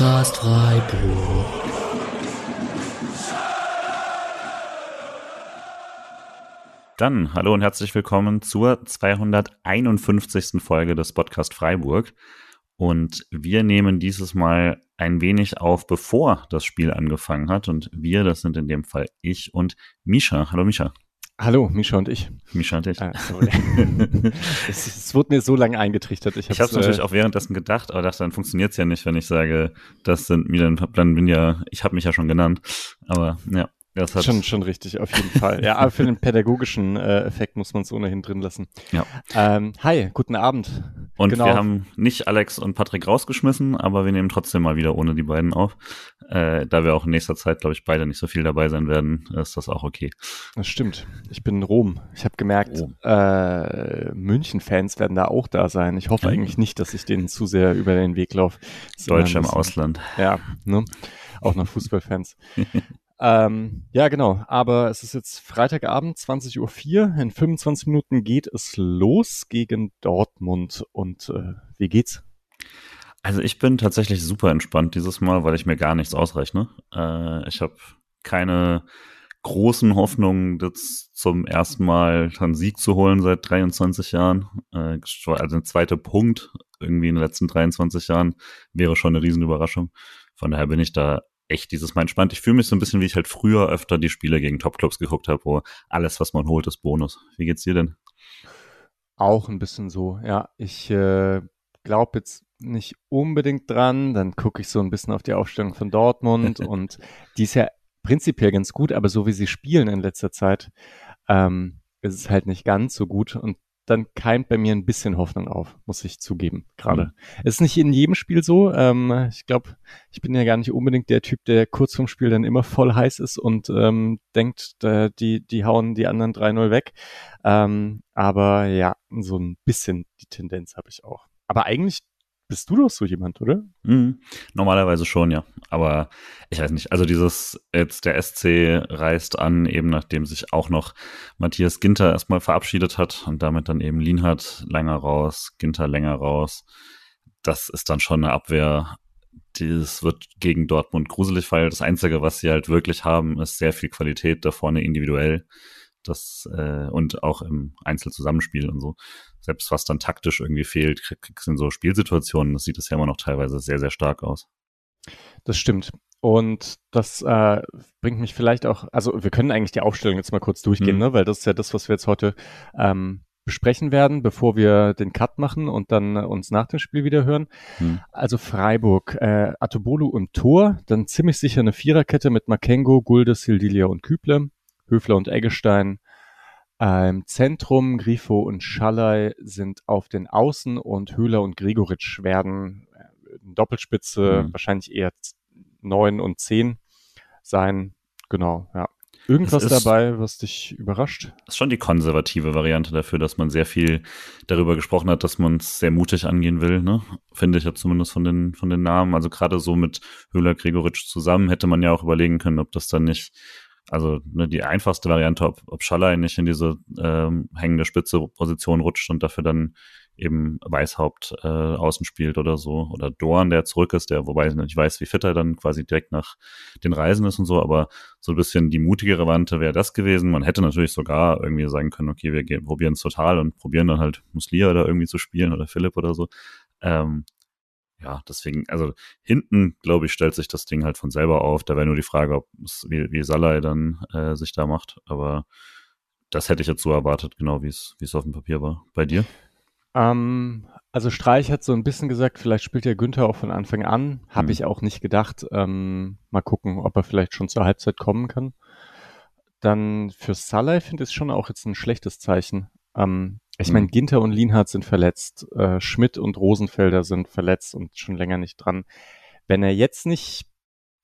Podcast Freiburg. Dann hallo und herzlich willkommen zur 251. Folge des Podcast Freiburg. Und wir nehmen dieses Mal ein wenig auf, bevor das Spiel angefangen hat. Und wir, das sind in dem Fall ich und Misha. Hallo Misha. Hallo, Misha und ich. Misha und ich. Ah, es, es wurde mir so lange eingetrichtert. Ich Ich habe es natürlich äh, auch währenddessen gedacht, aber dachte, dann funktioniert es ja nicht, wenn ich sage, das sind mir dann, dann bin ja, ich habe mich ja schon genannt. Aber ja, das hat schon, schon richtig, auf jeden Fall. Ja, aber für den pädagogischen äh, Effekt muss man es ohnehin drin lassen. Ja. Ähm, hi, guten Abend. Und Genau. wir haben nicht Alex und Patrick rausgeschmissen, aber wir nehmen trotzdem mal wieder ohne die beiden auf. Äh, da wir auch in nächster Zeit, glaube ich, beide nicht so viel dabei sein werden, ist das auch okay. Das stimmt. Ich bin in Rom. Ich habe gemerkt, äh, München-Fans werden da auch da sein. Ich hoffe eigentlich nicht, dass ich denen zu sehr über den Weg laufe. Deutsche im Ausland. Ja, ne? Auch noch Fußballfans. ähm, ja, genau. Aber es ist jetzt Freitagabend, 20.04 Uhr. In 25 Minuten geht es los gegen Dortmund. Und äh, wie geht's? Also ich bin tatsächlich super entspannt dieses Mal, weil ich mir gar nichts ausrechne. Äh, ich habe keine großen Hoffnungen, das zum ersten Mal einen Sieg zu holen seit 23 Jahren. Äh, also ein zweiter Punkt irgendwie in den letzten 23 Jahren wäre schon eine Riesenüberraschung. Von daher bin ich da echt dieses Mal entspannt. Ich fühle mich so ein bisschen, wie ich halt früher öfter die Spiele gegen Topclubs geguckt habe, wo alles, was man holt, ist Bonus. Wie geht's dir denn? Auch ein bisschen so. Ja, ich äh, glaube jetzt nicht unbedingt dran. Dann gucke ich so ein bisschen auf die Aufstellung von Dortmund und die ist ja prinzipiell ganz gut, aber so wie sie spielen in letzter Zeit, ähm, ist es halt nicht ganz so gut und dann keimt bei mir ein bisschen Hoffnung auf, muss ich zugeben, gerade. Mhm. Es ist nicht in jedem Spiel so. Ähm, ich glaube, ich bin ja gar nicht unbedingt der Typ, der kurz vorm Spiel dann immer voll heiß ist und ähm, denkt, äh, die, die hauen die anderen 3-0 weg. Ähm, aber ja, so ein bisschen die Tendenz habe ich auch. Aber eigentlich bist du doch so jemand, oder? Mhm. Normalerweise schon, ja. Aber ich weiß nicht, also dieses, jetzt der SC reist an, eben nachdem sich auch noch Matthias Ginter erstmal verabschiedet hat und damit dann eben Lienhardt länger raus, Ginter länger raus. Das ist dann schon eine Abwehr. Das wird gegen Dortmund gruselig, weil das Einzige, was sie halt wirklich haben, ist sehr viel Qualität da vorne individuell. Das, äh, und auch im Einzelzusammenspiel und so. Selbst was dann taktisch irgendwie fehlt, krieg- kriegst du in so Spielsituationen, das sieht es ja immer noch teilweise sehr, sehr stark aus. Das stimmt. Und das äh, bringt mich vielleicht auch, also wir können eigentlich die Aufstellung jetzt mal kurz durchgehen, Mhm. ne? weil das ist ja das, was wir jetzt heute ähm, besprechen werden, bevor wir den Cut machen und dann uns nach dem Spiel wieder hören. Hm. Also Freiburg, äh, Atobolu im Tor, dann ziemlich sicher eine Viererkette mit Makengo, Gulde, Sildilia und Küble, Höfler und Eggestein. Im Zentrum, Grifo und Schallei sind auf den Außen und Höhler und Gregoritsch werden äh, in Doppelspitze, Mhm. wahrscheinlich eher neun und zehn sein. Genau, ja. Irgendwas ist- dabei, was dich überrascht? Das ist schon die konservative Variante dafür, dass man sehr viel darüber gesprochen hat, dass man es sehr mutig angehen will, ne? Finde ich ja zumindest von den, von den Namen. Also gerade so mit Höhler Gregoritsch zusammen hätte man ja auch überlegen können, ob das dann nicht, also ne, die einfachste Variante, ob, ob Schallei nicht in diese ähm, hängende Spitze Position rutscht und dafür dann eben Weißhaupt äh, außen spielt oder so. Oder Dorn, der zurück ist, der, wobei ich nicht weiß, wie fit er dann quasi direkt nach den Reisen ist und so, aber so ein bisschen die mutigere Variante wäre das gewesen. Man hätte natürlich sogar irgendwie sagen können, okay, wir probieren es total und probieren dann halt Muslia oder irgendwie zu spielen oder Philipp oder so. Ähm, ja, deswegen, also hinten, glaube ich, stellt sich das Ding halt von selber auf. Da wäre nur die Frage, ob es wie, wie Salai dann äh, sich da macht. Aber das hätte ich jetzt so erwartet, genau wie es wie es auf dem Papier war. Bei dir? Ähm, also Streich hat so ein bisschen gesagt, vielleicht spielt ja Günther auch von Anfang an. Habe Hm. ich auch nicht gedacht. Ähm, mal gucken, ob er vielleicht schon zur Halbzeit kommen kann. Dann für Salah finde ich es schon auch jetzt ein schlechtes Zeichen. Ähm, ich Hm. meine, Ginter und Lienhardt sind verletzt, äh, Schmidt und Rosenfelder sind verletzt und schon länger nicht dran. Wenn er jetzt nicht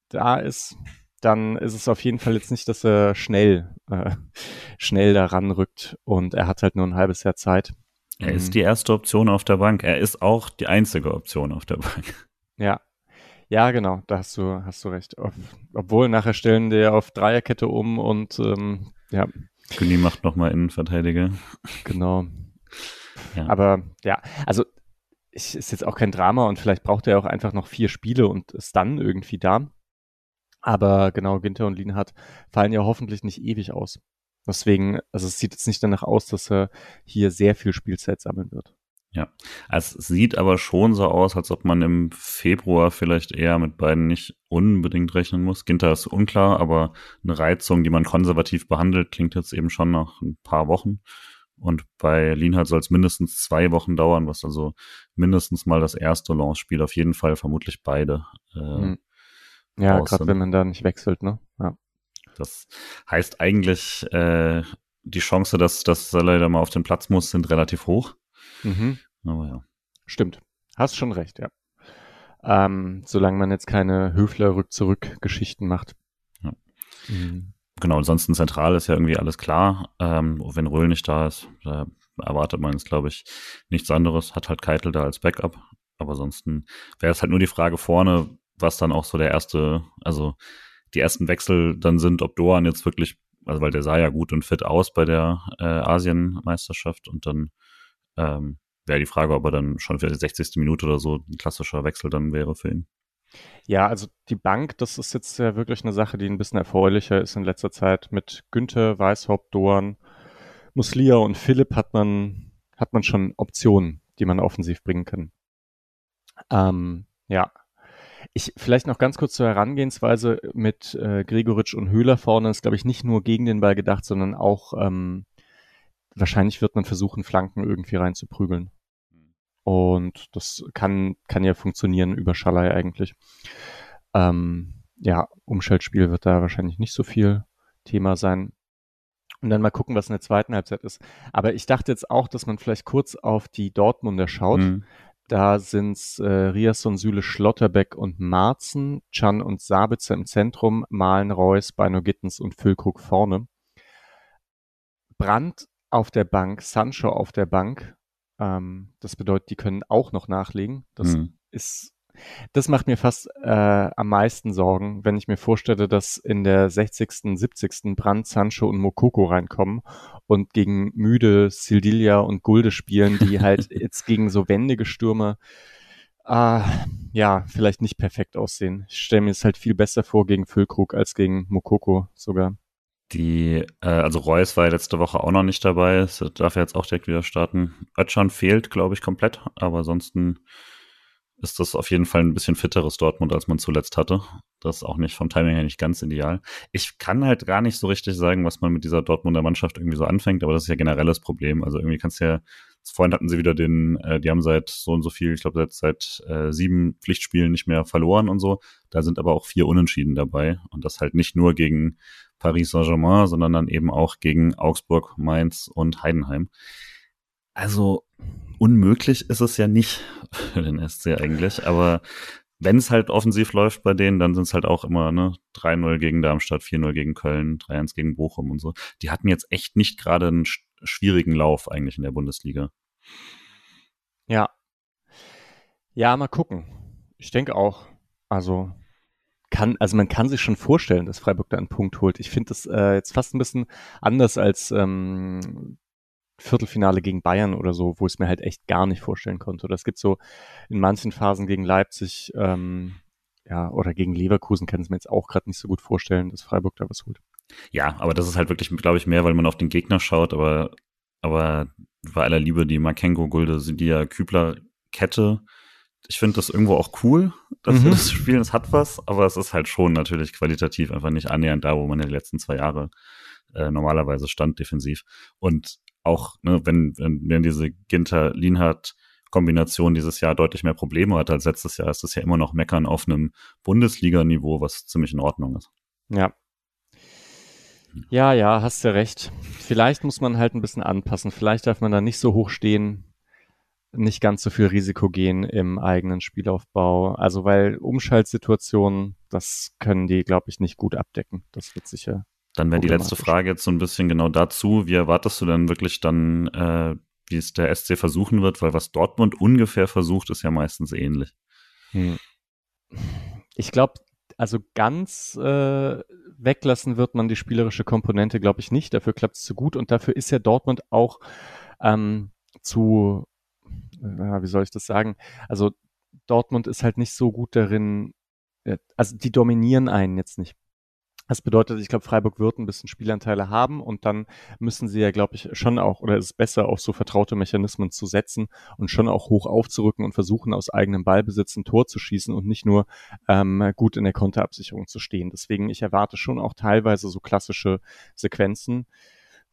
da ist, dann ist es auf jeden Fall jetzt nicht, dass er schnell, äh, schnell da ranrückt und er hat halt nur ein halbes Jahr Zeit. Er Mhm. ist die erste Option auf der Bank. Er ist auch die einzige Option auf der Bank. Ja. Ja, genau, da hast du, hast du recht. Ob, obwohl nachher stellen die auf Dreierkette um und ähm, ja, Günni macht nochmal Innenverteidiger. genau. Ja. Aber ja, also ist jetzt auch kein Drama und vielleicht braucht er auch einfach noch vier Spiele und ist dann irgendwie da. Aber genau, Ginter und Lienhardt fallen ja hoffentlich nicht ewig aus. Deswegen, also es sieht jetzt nicht danach aus, dass er hier sehr viel Spielzeit sammeln wird. Ja, es sieht aber schon so aus, als ob man im Februar vielleicht eher mit beiden nicht unbedingt rechnen muss. Ginter ist unklar, aber eine Reizung, die man konservativ behandelt, klingt jetzt eben schon nach ein paar Wochen. Und bei Lienhardt soll es mindestens zwei Wochen dauern, was also mindestens mal das erste Launch-Spiel, auf jeden Fall vermutlich beide. Äh, hm. Ja, gerade wenn man da nicht wechselt, ne? Ja. Das heißt eigentlich, äh, die Chance, dass, dass Salah da mal auf den Platz muss, sind relativ hoch. Mhm. Aber ja. Stimmt. Hast schon recht, ja. Ähm, solange man jetzt keine Höfler-Rück-Zurück-Geschichten macht. Ja. Mhm. Genau, ansonsten zentral ist ja irgendwie alles klar. Ähm, wenn Röhl nicht da ist, da erwartet man jetzt, glaube ich, nichts anderes. Hat halt Keitel da als Backup. Aber ansonsten wäre es halt nur die Frage vorne, was dann auch so der erste, also die ersten Wechsel dann sind, ob Doan jetzt wirklich, also weil der sah ja gut und fit aus bei der äh, Asienmeisterschaft und dann ähm, wäre die Frage, ob er dann schon für die 60. Minute oder so ein klassischer Wechsel dann wäre für ihn. Ja, also die Bank, das ist jetzt ja wirklich eine Sache, die ein bisschen erfreulicher ist in letzter Zeit. Mit Günther, Weishaupt, Doan, Muslia und Philipp hat man, hat man schon Optionen, die man offensiv bringen kann. Ähm, ja. Ich, vielleicht noch ganz kurz zur Herangehensweise mit äh, Gregoritsch und Höhler vorne ist, glaube ich, nicht nur gegen den Ball gedacht, sondern auch ähm, wahrscheinlich wird man versuchen, Flanken irgendwie reinzuprügeln. Und das kann, kann ja funktionieren über Schalai eigentlich. Ähm, ja, Umschaltspiel wird da wahrscheinlich nicht so viel Thema sein. Und dann mal gucken, was in der zweiten Halbzeit ist. Aber ich dachte jetzt auch, dass man vielleicht kurz auf die Dortmunder schaut. Mhm. Da sind's äh, Riasson, Süle, Schlotterbeck und Marzen, Chan und Sabitzer im Zentrum, Malen, Reus, Beino Gittens und Füllkrug vorne. Brandt auf der Bank, Sancho auf der Bank. Ähm, das bedeutet, die können auch noch nachlegen. Das mhm. ist, das macht mir fast äh, am meisten Sorgen, wenn ich mir vorstelle, dass in der 60., 70. Brand, Sancho und Mokoko reinkommen und gegen müde Sildilia und Gulde spielen, die halt jetzt gegen so wendige Stürme äh, ja, vielleicht nicht perfekt aussehen. Ich stelle mir es halt viel besser vor gegen Füllkrug als gegen Mokoko sogar. Die, äh, also Reus war letzte Woche auch noch nicht dabei, das darf er jetzt auch direkt wieder starten. Ötchan fehlt, glaube ich, komplett, aber ansonsten ist das auf jeden Fall ein bisschen fitteres Dortmund, als man zuletzt hatte. Das ist auch nicht vom Timing her nicht ganz ideal. Ich kann halt gar nicht so richtig sagen, was man mit dieser Dortmunder Mannschaft irgendwie so anfängt, aber das ist ja generelles Problem. Also irgendwie kannst du ja, vorhin hatten sie wieder den, äh, die haben seit so und so viel, ich glaube seit, seit äh, sieben Pflichtspielen nicht mehr verloren und so. Da sind aber auch vier Unentschieden dabei und das halt nicht nur gegen Paris Saint-Germain, sondern dann eben auch gegen Augsburg, Mainz und Heidenheim. Also unmöglich ist es ja nicht für den SC eigentlich, aber wenn es halt offensiv läuft bei denen, dann sind es halt auch immer ne 3-0 gegen Darmstadt, 4-0 gegen Köln, 3-1 gegen Bochum und so. Die hatten jetzt echt nicht gerade einen schwierigen Lauf eigentlich in der Bundesliga. Ja. Ja, mal gucken. Ich denke auch. Also kann, also man kann sich schon vorstellen, dass Freiburg da einen Punkt holt. Ich finde das äh, jetzt fast ein bisschen anders als ähm, Viertelfinale gegen Bayern oder so, wo ich es mir halt echt gar nicht vorstellen konnte. Oder es gibt so in manchen Phasen gegen Leipzig, ähm, ja, oder gegen Leverkusen kann es mir jetzt auch gerade nicht so gut vorstellen, dass Freiburg da was holt. Ja, aber das ist halt wirklich, glaube ich, mehr, weil man auf den Gegner schaut, aber, aber bei aller Liebe die Makengo, Gulde, Sidia, Kübler Kette ich finde das irgendwo auch cool, dass mhm. wir das spielen. Es hat was, aber es ist halt schon natürlich qualitativ einfach nicht annähernd da, wo man in den letzten zwei Jahre äh, normalerweise stand defensiv. Und auch, ne, wenn, wenn, wenn diese Ginter-Lienhardt-Kombination dieses Jahr deutlich mehr Probleme hat als letztes Jahr, ist das ja immer noch Meckern auf einem Bundesliga-Niveau, was ziemlich in Ordnung ist. Ja. Ja, ja, hast du recht. Vielleicht muss man halt ein bisschen anpassen. Vielleicht darf man da nicht so hoch stehen, nicht ganz so viel Risiko gehen im eigenen Spielaufbau. Also weil Umschaltsituationen, das können die, glaube ich, nicht gut abdecken. Das wird sicher. Dann wäre die letzte Frage jetzt so ein bisschen genau dazu. Wie erwartest du denn wirklich dann, äh, wie es der SC versuchen wird? Weil was Dortmund ungefähr versucht, ist ja meistens ähnlich. Hm. Ich glaube, also ganz äh, weglassen wird man die spielerische Komponente, glaube ich, nicht. Dafür klappt es zu gut und dafür ist ja Dortmund auch ähm, zu äh, wie soll ich das sagen? Also Dortmund ist halt nicht so gut darin, äh, also die dominieren einen jetzt nicht das bedeutet, ich glaube, Freiburg wird ein bisschen Spielanteile haben und dann müssen sie ja, glaube ich, schon auch, oder ist es besser, auf so vertraute Mechanismen zu setzen und schon auch hoch aufzurücken und versuchen, aus eigenem Ballbesitz ein Tor zu schießen und nicht nur ähm, gut in der Konterabsicherung zu stehen. Deswegen, ich erwarte schon auch teilweise so klassische Sequenzen.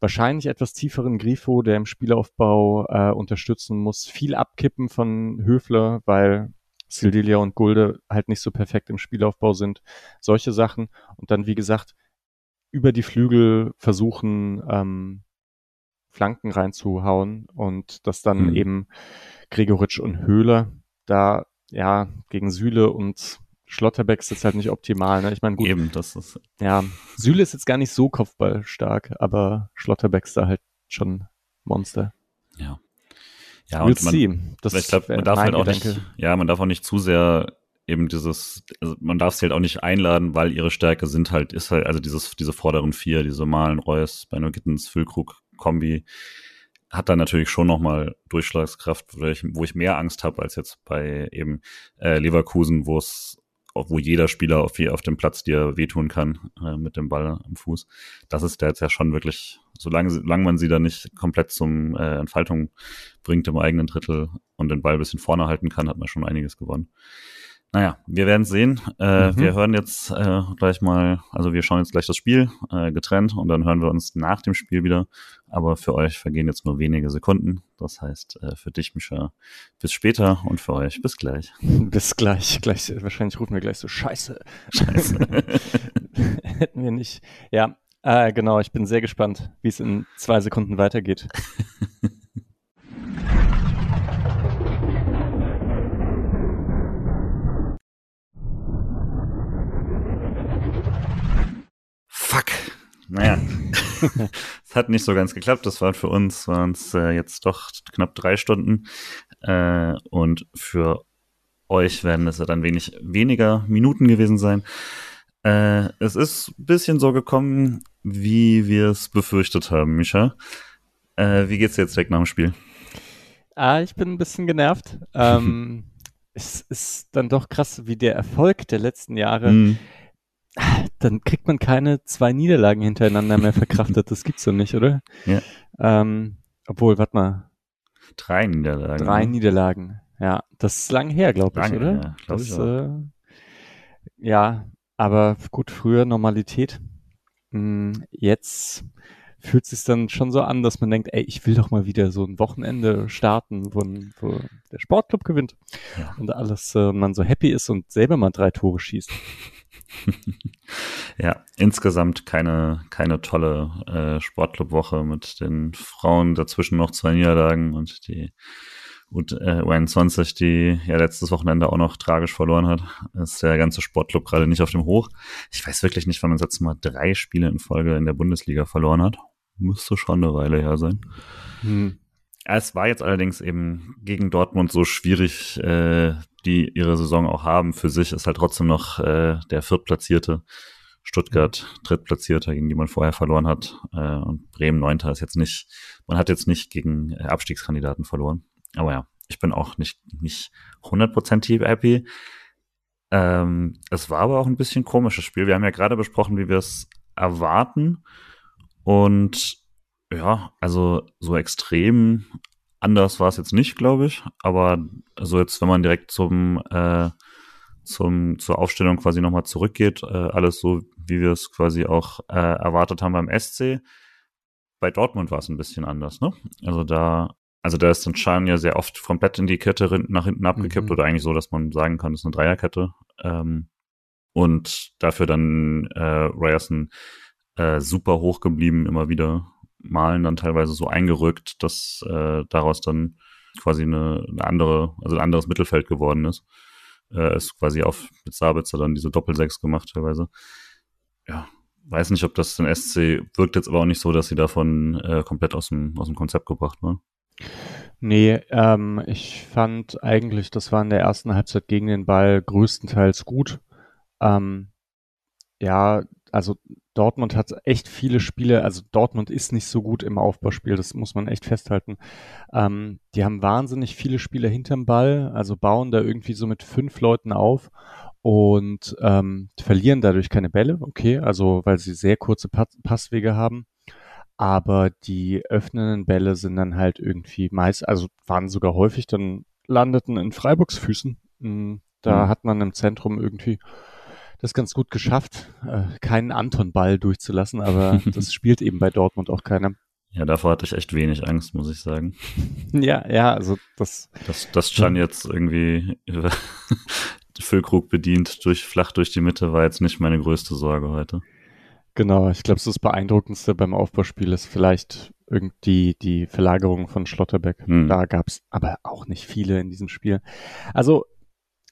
Wahrscheinlich etwas tieferen Grifo, der im Spielaufbau äh, unterstützen muss. Viel abkippen von Höfler, weil Sildilia und Gulde halt nicht so perfekt im Spielaufbau sind. Solche Sachen. Und dann, wie gesagt, über die Flügel versuchen, ähm, Flanken reinzuhauen und das dann mhm. eben Gregoritsch und Höhler da ja gegen Süle und Schlotterbeck ist jetzt halt nicht optimal. Ne? Ich meine, gut. Eben, das ist. Ja, Süle ist jetzt gar nicht so kopfballstark, aber Schlotterbeck ist da halt schon Monster. Ja. Ja, und man, das ich glaube, man darf halt auch Gedanke. nicht, ja, man darf auch nicht zu sehr eben dieses, also man darf sie halt auch nicht einladen, weil ihre Stärke sind halt, ist halt, also dieses, diese vorderen vier, diese Malen, Reus, Beino Gittens, Füllkrug, Kombi, hat dann natürlich schon nochmal Durchschlagskraft, wo ich, wo ich mehr Angst habe als jetzt bei eben äh, Leverkusen, wo es wo jeder Spieler auf, auf dem Platz dir wehtun kann äh, mit dem Ball am Fuß. Das ist der jetzt ja schon wirklich, solange, solange man sie da nicht komplett zum äh, Entfaltung bringt im eigenen Drittel und den Ball ein bisschen vorne halten kann, hat man schon einiges gewonnen. Naja, wir werden sehen. Äh, mhm. Wir hören jetzt äh, gleich mal, also wir schauen jetzt gleich das Spiel äh, getrennt und dann hören wir uns nach dem Spiel wieder. Aber für euch vergehen jetzt nur wenige Sekunden. Das heißt, äh, für dich, Mischa, bis später und für euch bis gleich. Bis gleich. gleich wahrscheinlich rufen wir gleich so Scheiße. Scheiße. Hätten wir nicht. Ja, äh, genau. Ich bin sehr gespannt, wie es in zwei Sekunden weitergeht. Naja, es hat nicht so ganz geklappt. Das war für uns, waren es äh, jetzt doch knapp drei Stunden. Äh, und für euch werden es ja dann wenig weniger Minuten gewesen sein. Äh, es ist ein bisschen so gekommen, wie wir es befürchtet haben, Misha. Äh, wie geht's dir jetzt weg nach dem Spiel? Ah, ich bin ein bisschen genervt. ähm, es ist dann doch krass, wie der Erfolg der letzten Jahre mm dann kriegt man keine zwei Niederlagen hintereinander mehr verkraftet. Das gibt's so nicht, oder? Ja. Ähm, obwohl, warte mal. Drei Niederlagen. Drei ne? Niederlagen. Ja, das ist lang her, glaube ich, oder? Ja, glaub das, ich auch. Äh, ja, aber gut, früher Normalität. Hm, jetzt fühlt es sich dann schon so an, dass man denkt, ey, ich will doch mal wieder so ein Wochenende starten, wo, wo der Sportclub gewinnt ja. und alles äh, man so happy ist und selber mal drei Tore schießt. ja, insgesamt keine, keine tolle äh, Sportclubwoche mit den Frauen dazwischen noch zwei Niederlagen und die und äh, U21, die ja letztes Wochenende auch noch tragisch verloren hat, ist der ganze Sportclub gerade nicht auf dem Hoch. Ich weiß wirklich nicht, wann man jetzt mal drei Spiele in Folge in der Bundesliga verloren hat. Müsste schon eine Weile her sein. Hm. Es war jetzt allerdings eben gegen Dortmund so schwierig, äh, die ihre Saison auch haben. Für sich ist halt trotzdem noch äh, der Viertplatzierte. Stuttgart Drittplatzierter, gegen die man vorher verloren hat. Äh, und Bremen Neunter ist jetzt nicht, man hat jetzt nicht gegen äh, Abstiegskandidaten verloren. Aber ja, ich bin auch nicht, nicht 100% happy. Ähm, es war aber auch ein bisschen komisches Spiel. Wir haben ja gerade besprochen, wie wir es erwarten. Und ja, also so extrem Anders war es jetzt nicht, glaube ich. Aber also jetzt, wenn man direkt zum, äh, zum zur Aufstellung quasi nochmal zurückgeht, äh, alles so, wie wir es quasi auch äh, erwartet haben beim SC. Bei Dortmund war es ein bisschen anders, ne? Also da, also da ist dann Schan ja sehr oft komplett in die Kette nach hinten abgekippt mhm. oder eigentlich so, dass man sagen kann, es ist eine Dreierkette. Ähm, und dafür dann äh, Ryerson äh, super hoch geblieben, immer wieder Malen dann teilweise so eingerückt, dass äh, daraus dann quasi eine, eine andere, also ein anderes Mittelfeld geworden ist. Äh, ist quasi auf mit Sabitzer dann diese Doppelsechs gemacht teilweise. Ja, weiß nicht, ob das den SC wirkt jetzt aber auch nicht so, dass sie davon äh, komplett aus dem, aus dem Konzept gebracht war. Nee, ähm, ich fand eigentlich, das war in der ersten Halbzeit gegen den Ball größtenteils gut. Ähm, ja, also Dortmund hat echt viele Spiele, also Dortmund ist nicht so gut im Aufbauspiel, das muss man echt festhalten. Ähm, die haben wahnsinnig viele Spieler hinterm Ball, also bauen da irgendwie so mit fünf Leuten auf und ähm, verlieren dadurch keine Bälle, okay, also weil sie sehr kurze pa Passwege haben. Aber die öffnenden Bälle sind dann halt irgendwie meist, also waren sogar häufig dann landeten in Freiburgs Füßen. Hm, da mhm. hat man im Zentrum irgendwie das ganz gut geschafft, äh, keinen Anton-Ball durchzulassen, aber das spielt eben bei Dortmund auch keiner. Ja, davor hatte ich echt wenig Angst, muss ich sagen. Ja, ja, also das. Dass, dass Chan jetzt irgendwie Füllkrug bedient durch flach durch die Mitte war jetzt nicht meine größte Sorge heute. Genau, ich glaube, das Beeindruckendste beim Aufbauspiel ist vielleicht irgendwie die Verlagerung von Schlotterbeck. Hm. Da gab es aber auch nicht viele in diesem Spiel. Also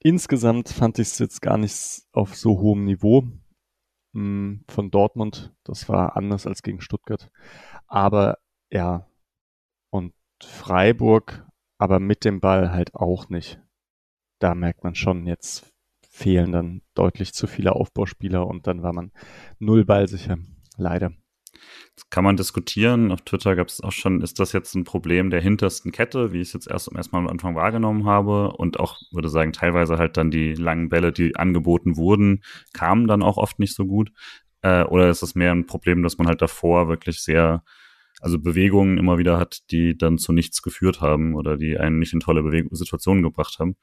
insgesamt fand ich es jetzt gar nicht auf so hohem Niveau mh, hm, von Dortmund. Das war anders als gegen Stuttgart. Aber ja, und Freiburg, aber mit dem Ball halt auch nicht. Da merkt man schon, jetzt fehlen dann deutlich zu viele Aufbauspieler und dann war man null ballsicher. Leider. Das kann man diskutieren. Auf Twitter gab es auch schon, ist das jetzt ein Problem der hintersten Kette, wie ich es jetzt erst erstmal am Anfang wahrgenommen habe. Und auch, würde sagen, teilweise halt dann die langen Bälle, die angeboten wurden, kamen dann auch oft nicht so gut. Äh, oder ist es mehr ein Problem, dass man halt davor wirklich sehr, also Bewegungen immer wieder hat, die dann zu nichts geführt haben oder die einen nicht in tolle Bewegung Situationen gebracht haben.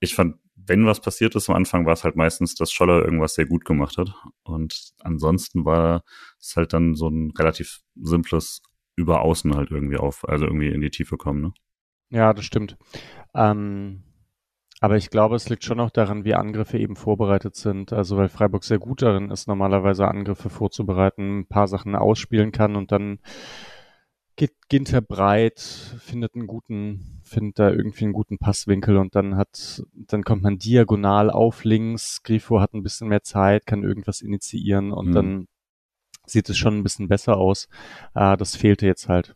Ich fand wenn was passiert ist am Anfang, war es halt meistens, dass Scholler irgendwas sehr gut gemacht hat. Und ansonsten war es halt dann so ein relativ simples über außen halt irgendwie auf, also irgendwie in die Tiefe kommen, ne? Ja, das stimmt. Ähm, aber ich glaube, es liegt schon auch daran, wie Angriffe eben vorbereitet sind. Also weil Freiburg sehr gut darin ist, normalerweise Angriffe vorzubereiten, ein paar Sachen ausspielen kann und dann Ginter breit, findet einen guten, findet da irgendwie einen guten Passwinkel und dann hat, dann kommt man diagonal auf links. Grifo hat ein bisschen mehr Zeit, kann irgendwas initiieren und mhm. dann sieht es schon ein bisschen besser aus. Äh, das fehlte jetzt halt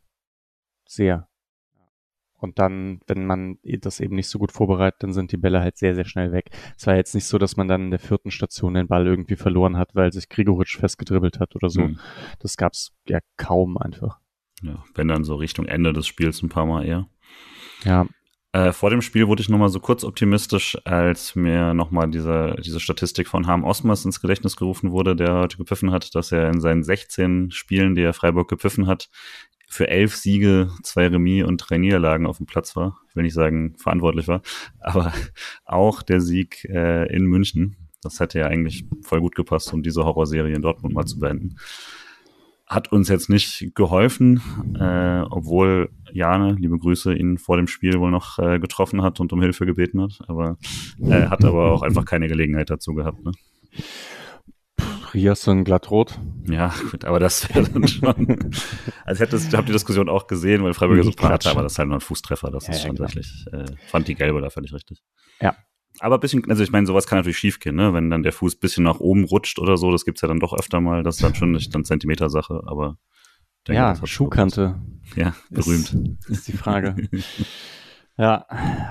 sehr. Und dann, wenn man das eben nicht so gut vorbereitet, dann sind die Bälle halt sehr, sehr schnell weg. Es war jetzt nicht so, dass man dann in der vierten Station den Ball irgendwie verloren hat, weil sich Grigoritsch festgedribbelt hat oder so. Mhm. Das gab's ja kaum einfach. Ja, wenn dann so Richtung Ende des Spiels ein paar Mal eher. Ja. Äh, vor dem Spiel wurde ich nochmal so kurz optimistisch, als mir nochmal diese, diese Statistik von Harm Osmers ins Gedächtnis gerufen wurde, der heute gepfiffen hat, dass er in seinen 16 Spielen, die er Freiburg gepfiffen hat, für elf Siege, zwei Remis und drei Niederlagen auf dem Platz war. Ich will nicht sagen verantwortlich war, aber auch der Sieg äh, in München. Das hätte ja eigentlich voll gut gepasst, um diese Horrorserie in Dortmund mal zu beenden hat uns jetzt nicht geholfen, äh, obwohl Jane, liebe Grüße, ihn vor dem Spiel wohl noch äh, getroffen hat und um Hilfe gebeten hat. Aber er äh, hat aber auch einfach keine Gelegenheit dazu gehabt. Ne? Riasson glattrot. Ja, gut, aber das wäre dann schon. also hätte ich habe die Diskussion auch gesehen, weil Freiburg so platt, aber das ist halt nur ein Fußtreffer. Das ja, ist schon ja, tatsächlich. Äh, fand die gelbe da völlig richtig. Ja, aber ein bisschen, also ich meine, sowas kann natürlich schiefgehen, ne? Wenn dann der Fuß ein bisschen nach oben rutscht oder so, das gibt's ja dann doch öfter mal, das ist dann schon nicht dann Zentimeter-Sache, aber denke, ja, Schuhkante. Ja, berühmt. Ist, ist die Frage. ja,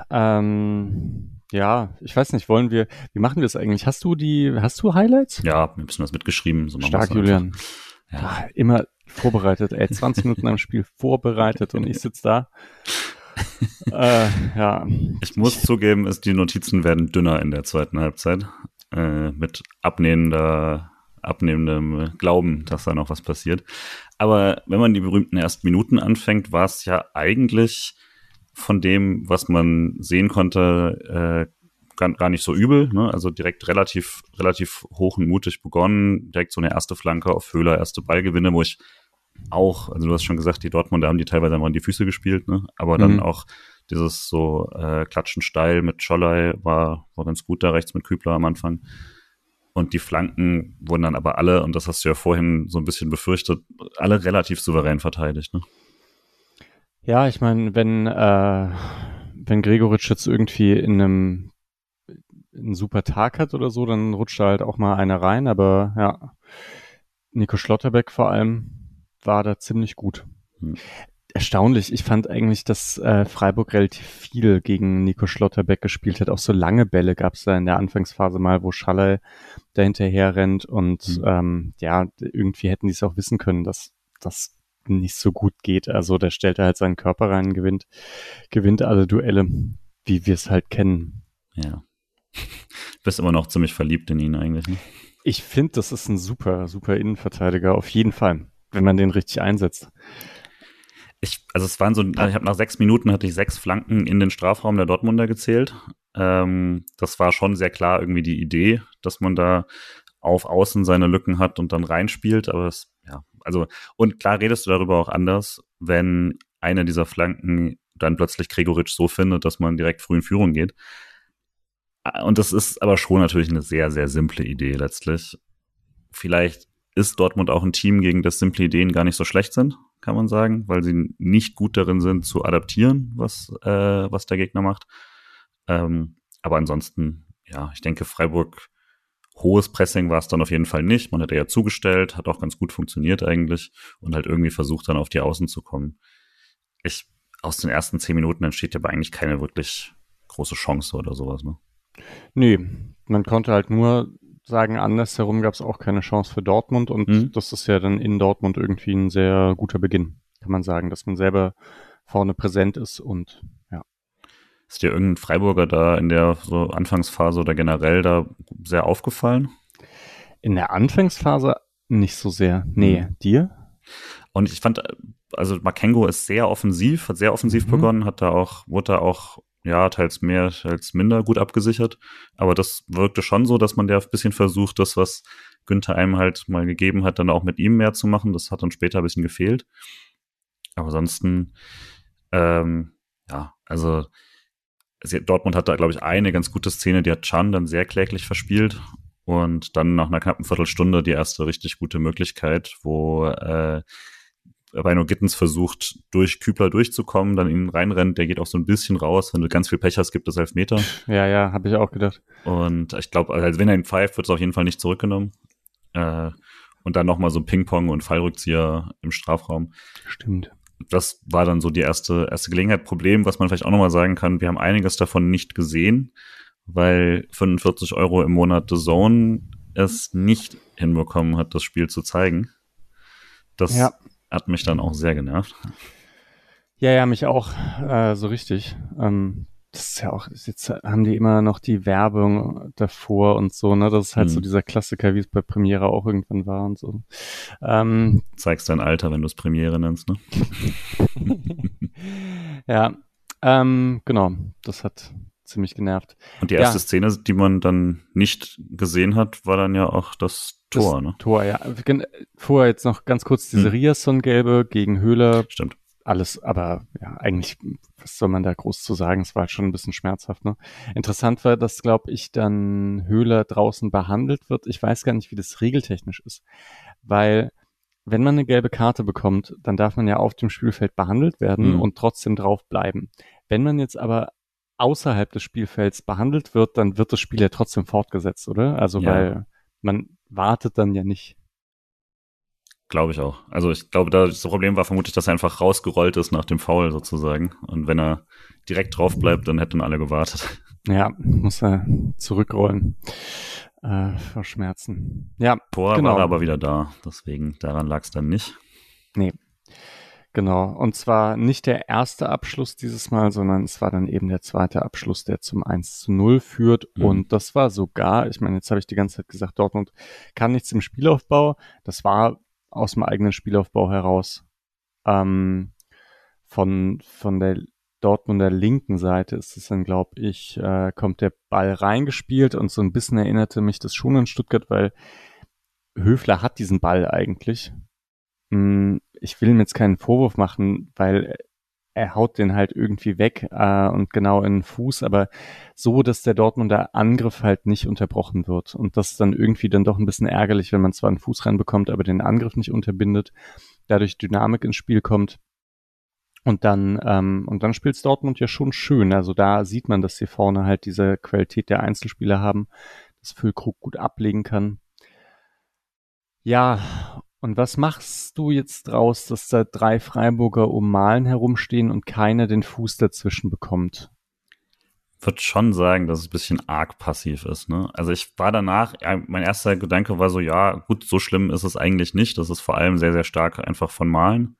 ähm, ja, ich weiß nicht, wollen wir, wie machen wir es eigentlich? Hast du die, hast du Highlights? Ja, ein bisschen was mitgeschrieben. So Stark, Julian. Ja. ja. Immer vorbereitet, ey, 20 Minuten am Spiel vorbereitet und ich sitze da äh, ja. Ich muss zugeben, ist, die Notizen werden dünner in der zweiten Halbzeit. Äh, mit abnehmender, abnehmendem Glauben, dass da noch was passiert. Aber wenn man die berühmten ersten Minuten anfängt, war es ja eigentlich von dem, was man sehen konnte, äh, gar, nicht so übel. Ne? Also direkt relativ, relativ hoch und mutig begonnen. Direkt so eine erste Flanke auf Höhler, erste Ballgewinne, wo ich auch, also du hast schon gesagt, die Dortmunder haben die teilweise mal in die Füße gespielt, ne? aber dann mhm. auch dieses so äh, Klatschen steil mit Schollei war, war ganz gut da rechts mit Kübler am Anfang. Und die Flanken wurden dann aber alle, und das hast du ja vorhin so ein bisschen befürchtet, alle relativ souverän verteidigt. Ne? Ja, ich meine, wenn, äh, wenn Gregoritsch jetzt irgendwie in einem einen super Tag hat oder so, dann rutscht da halt auch mal einer rein, aber ja, Nico Schlotterbeck vor allem war da ziemlich gut. Hm. erstaunlich. Ich fand eigentlich, dass äh, Freiburg relativ viel gegen Nico Schlotterbeck gespielt hat. Auch so lange Bälle gab es da in der Anfangsphase mal, wo Schaller da hinterher rennt. Und mhm. ähm, ja, irgendwie hätten die es auch wissen können, dass das nicht so gut geht. Also der stellt da halt seinen Körper rein, gewinnt, gewinnt alle Duelle, wie wir es halt kennen. Ja. Du bist immer noch ziemlich verliebt in ihn eigentlich. Ne? Ich finde, das ist ein super, super Innenverteidiger, auf jeden Fall, wenn man den richtig einsetzt ich, also es waren so, ich habe nach sechs Minuten hatte ich sechs Flanken in den Strafraum der Dortmunder gezählt. Ähm, das war schon sehr klar irgendwie die Idee, dass man da auf Außen seine Lücken hat und dann reinspielt. Aber es, ja, also, und klar redest du darüber auch anders, wenn eine dieser Flanken dann plötzlich Gregoritsch so findet, dass man direkt früh in Führung geht. Und das ist aber schon natürlich eine sehr, sehr simple Idee letztlich. Vielleicht ist Dortmund auch ein Team, gegen das simple Ideen gar nicht so schlecht sind kann man sagen, weil sie nicht gut darin sind zu adaptieren, was, äh, was der Gegner macht. Ähm, aber ansonsten, ja, ich denke, Freiburg hohes Pressing war es dann auf jeden Fall nicht. Man hat eher zugestellt, hat auch ganz gut funktioniert eigentlich und halt irgendwie versucht dann auf die Außen zu kommen. Ich, aus den ersten zehn Minuten entsteht ja aber eigentlich keine wirklich große Chance oder sowas, ne? Nee, man konnte halt nur sagen, andersherum gab es auch keine Chance für Dortmund und mhm. das ist ja dann in Dortmund irgendwie ein sehr guter Beginn, kann man sagen, dass man selber vorne präsent ist und ja. Ist dir irgendein Freiburger da in der so Anfangsphase oder generell da sehr aufgefallen? In der Anfangsphase nicht so sehr. Nee, mhm. dir? Und ich fand, also Makengo ist sehr offensiv, hat sehr offensiv mhm. begonnen, hat da auch, wurde da auch ja, teils mehr, teils minder gut abgesichert. Aber das wirkte schon so, dass man da ein bisschen versucht, das, was Günther einem halt mal gegeben hat, dann auch mit ihm mehr zu machen. Das hat dann später ein bisschen gefehlt. Aber ansonsten, ähm, ja, also Dortmund hat da, glaube ich, eine ganz gute Szene, die hat Chan dann sehr kläglich verspielt. Und dann nach einer knappen Viertelstunde die erste richtig gute Möglichkeit, wo äh, Rhino Gittens versucht, durch Kübler durchzukommen, dann ihn reinrennt, der geht auch so ein bisschen raus. Wenn du ganz viel Pech hast, gibt es Elfmeter. Ja, ja, habe ich auch gedacht. Und ich glaube, also wenn er ihn pfeift, wird es auf jeden Fall nicht zurückgenommen. Äh, und dann nochmal so Ping-Pong und Fallrückzieher im Strafraum. Stimmt. Das war dann so die erste, erste Gelegenheit. Problem, was man vielleicht auch nochmal sagen kann, wir haben einiges davon nicht gesehen, weil 45 Euro im Monat The Zone es nicht hinbekommen hat, das Spiel zu zeigen. Das ja hat mich dann auch sehr genervt. Ja, ja, mich auch äh, so richtig. Ähm, das ist ja auch, jetzt haben die immer noch die Werbung davor und so, ne? Das ist halt hm. so mhm. dieser Klassiker, wie es bei Premiere auch irgendwann war und so. Ähm, Zeigst dein Alter, wenn du es Premiere nennst, ne? ja, ähm, genau. Das hat ziemlich genervt. Und die erste ja. Szene, die man dann nicht gesehen hat, war dann ja auch das Tor, das ne? Tor, ja. Vorher jetzt noch ganz kurz diese hm. Riasson-Gelbe gegen Höhler. Stimmt. Alles, aber ja, eigentlich, was soll man da groß zu sagen? Es war halt schon ein bisschen schmerzhaft, ne? Interessant war, dass, glaube ich, dann Höhler draußen behandelt wird. Ich weiß gar nicht, wie das regeltechnisch ist. Weil, wenn man eine gelbe Karte bekommt, dann darf man ja auf dem Spielfeld behandelt werden mhm. und trotzdem drauf bleiben. Wenn man jetzt aber außerhalb des Spielfelds behandelt wird, dann wird das Spiel ja trotzdem fortgesetzt, oder? Also, ja. weil man wartet dann ja nicht. Glaube ich auch. Also ich glaube, das Problem war vermutlich, dass er einfach rausgerollt ist nach dem Foul sozusagen. Und wenn er direkt drauf bleibt, dann hätten alle gewartet. Ja, muss er zurückrollen. Äh, vor Schmerzen. Ja. Vorher genau. war er aber wieder da. Deswegen, daran lag es dann nicht. Nee, Genau. Und zwar nicht der erste Abschluss dieses Mal, sondern es war dann eben der zweite Abschluss, der zum 1 zu 0 führt. Mhm. Und das war sogar, ich meine, jetzt habe ich die ganze Zeit gesagt, Dortmund kann nichts im Spielaufbau. Das war aus dem eigenen Spielaufbau heraus. Ähm, von, von der Dortmunder linken Seite ist es dann, glaube ich, äh, kommt der Ball reingespielt und so ein bisschen erinnerte mich das schon an Stuttgart, weil Höfler hat diesen Ball eigentlich. Mm, ich will ihm jetzt keinen Vorwurf machen, weil er haut den halt irgendwie weg äh, und genau in den Fuß, aber so, dass der Dortmunder Angriff halt nicht unterbrochen wird. Und das ist dann irgendwie dann doch ein bisschen ärgerlich, wenn man zwar einen Fuß reinbekommt, aber den Angriff nicht unterbindet, dadurch Dynamik ins Spiel kommt. Und dann, ähm, und dann spielt Dortmund ja schon schön. Also da sieht man, dass sie vorne halt diese Qualität der Einzelspieler haben, dass Füllkrug gut ablegen kann. Ja, Und was machst du jetzt draus, dass da drei Freiburger um Malen herumstehen und keiner den Fuß dazwischen bekommt? würde schon sagen, dass es ein bisschen arg passiv ist. Ne? Also ich war danach, mein erster Gedanke war so, ja, gut, so schlimm ist es eigentlich nicht. Das ist vor allem sehr, sehr stark einfach von Malen.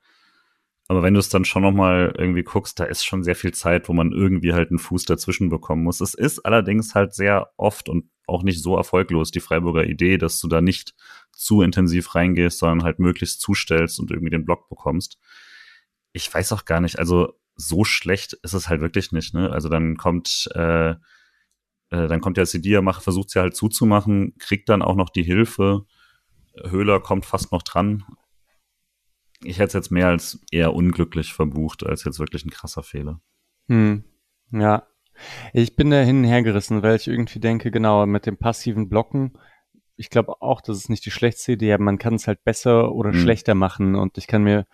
Aber wenn du es dann schon nochmal irgendwie guckst, da ist schon sehr viel Zeit, wo man irgendwie halt einen Fuß dazwischen bekommen muss. Es ist allerdings halt sehr oft und auch nicht so erfolglos die Freiburger Idee, dass du da nicht zu intensiv reingehst, sondern halt möglichst zustellst und irgendwie den Block bekommst. Ich weiß auch gar nicht, also so schlecht ist es halt wirklich nicht. Ne? Also dann kommt, äh, äh, dann kommt der macht, versucht sie halt zuzumachen, kriegt dann auch noch die Hilfe. Höhler kommt fast noch dran. Ich hätte es jetzt mehr als eher unglücklich verbucht, als jetzt wirklich ein krasser Fehler. Hm. Ja. Ich bin da hin und her gerissen, weil ich irgendwie denke, genau, mit dem passiven Blocken, ich glaube auch, das ist nicht die schlechteste Idee, aber man kann es halt besser oder hm. schlechter machen. Und ich kann mir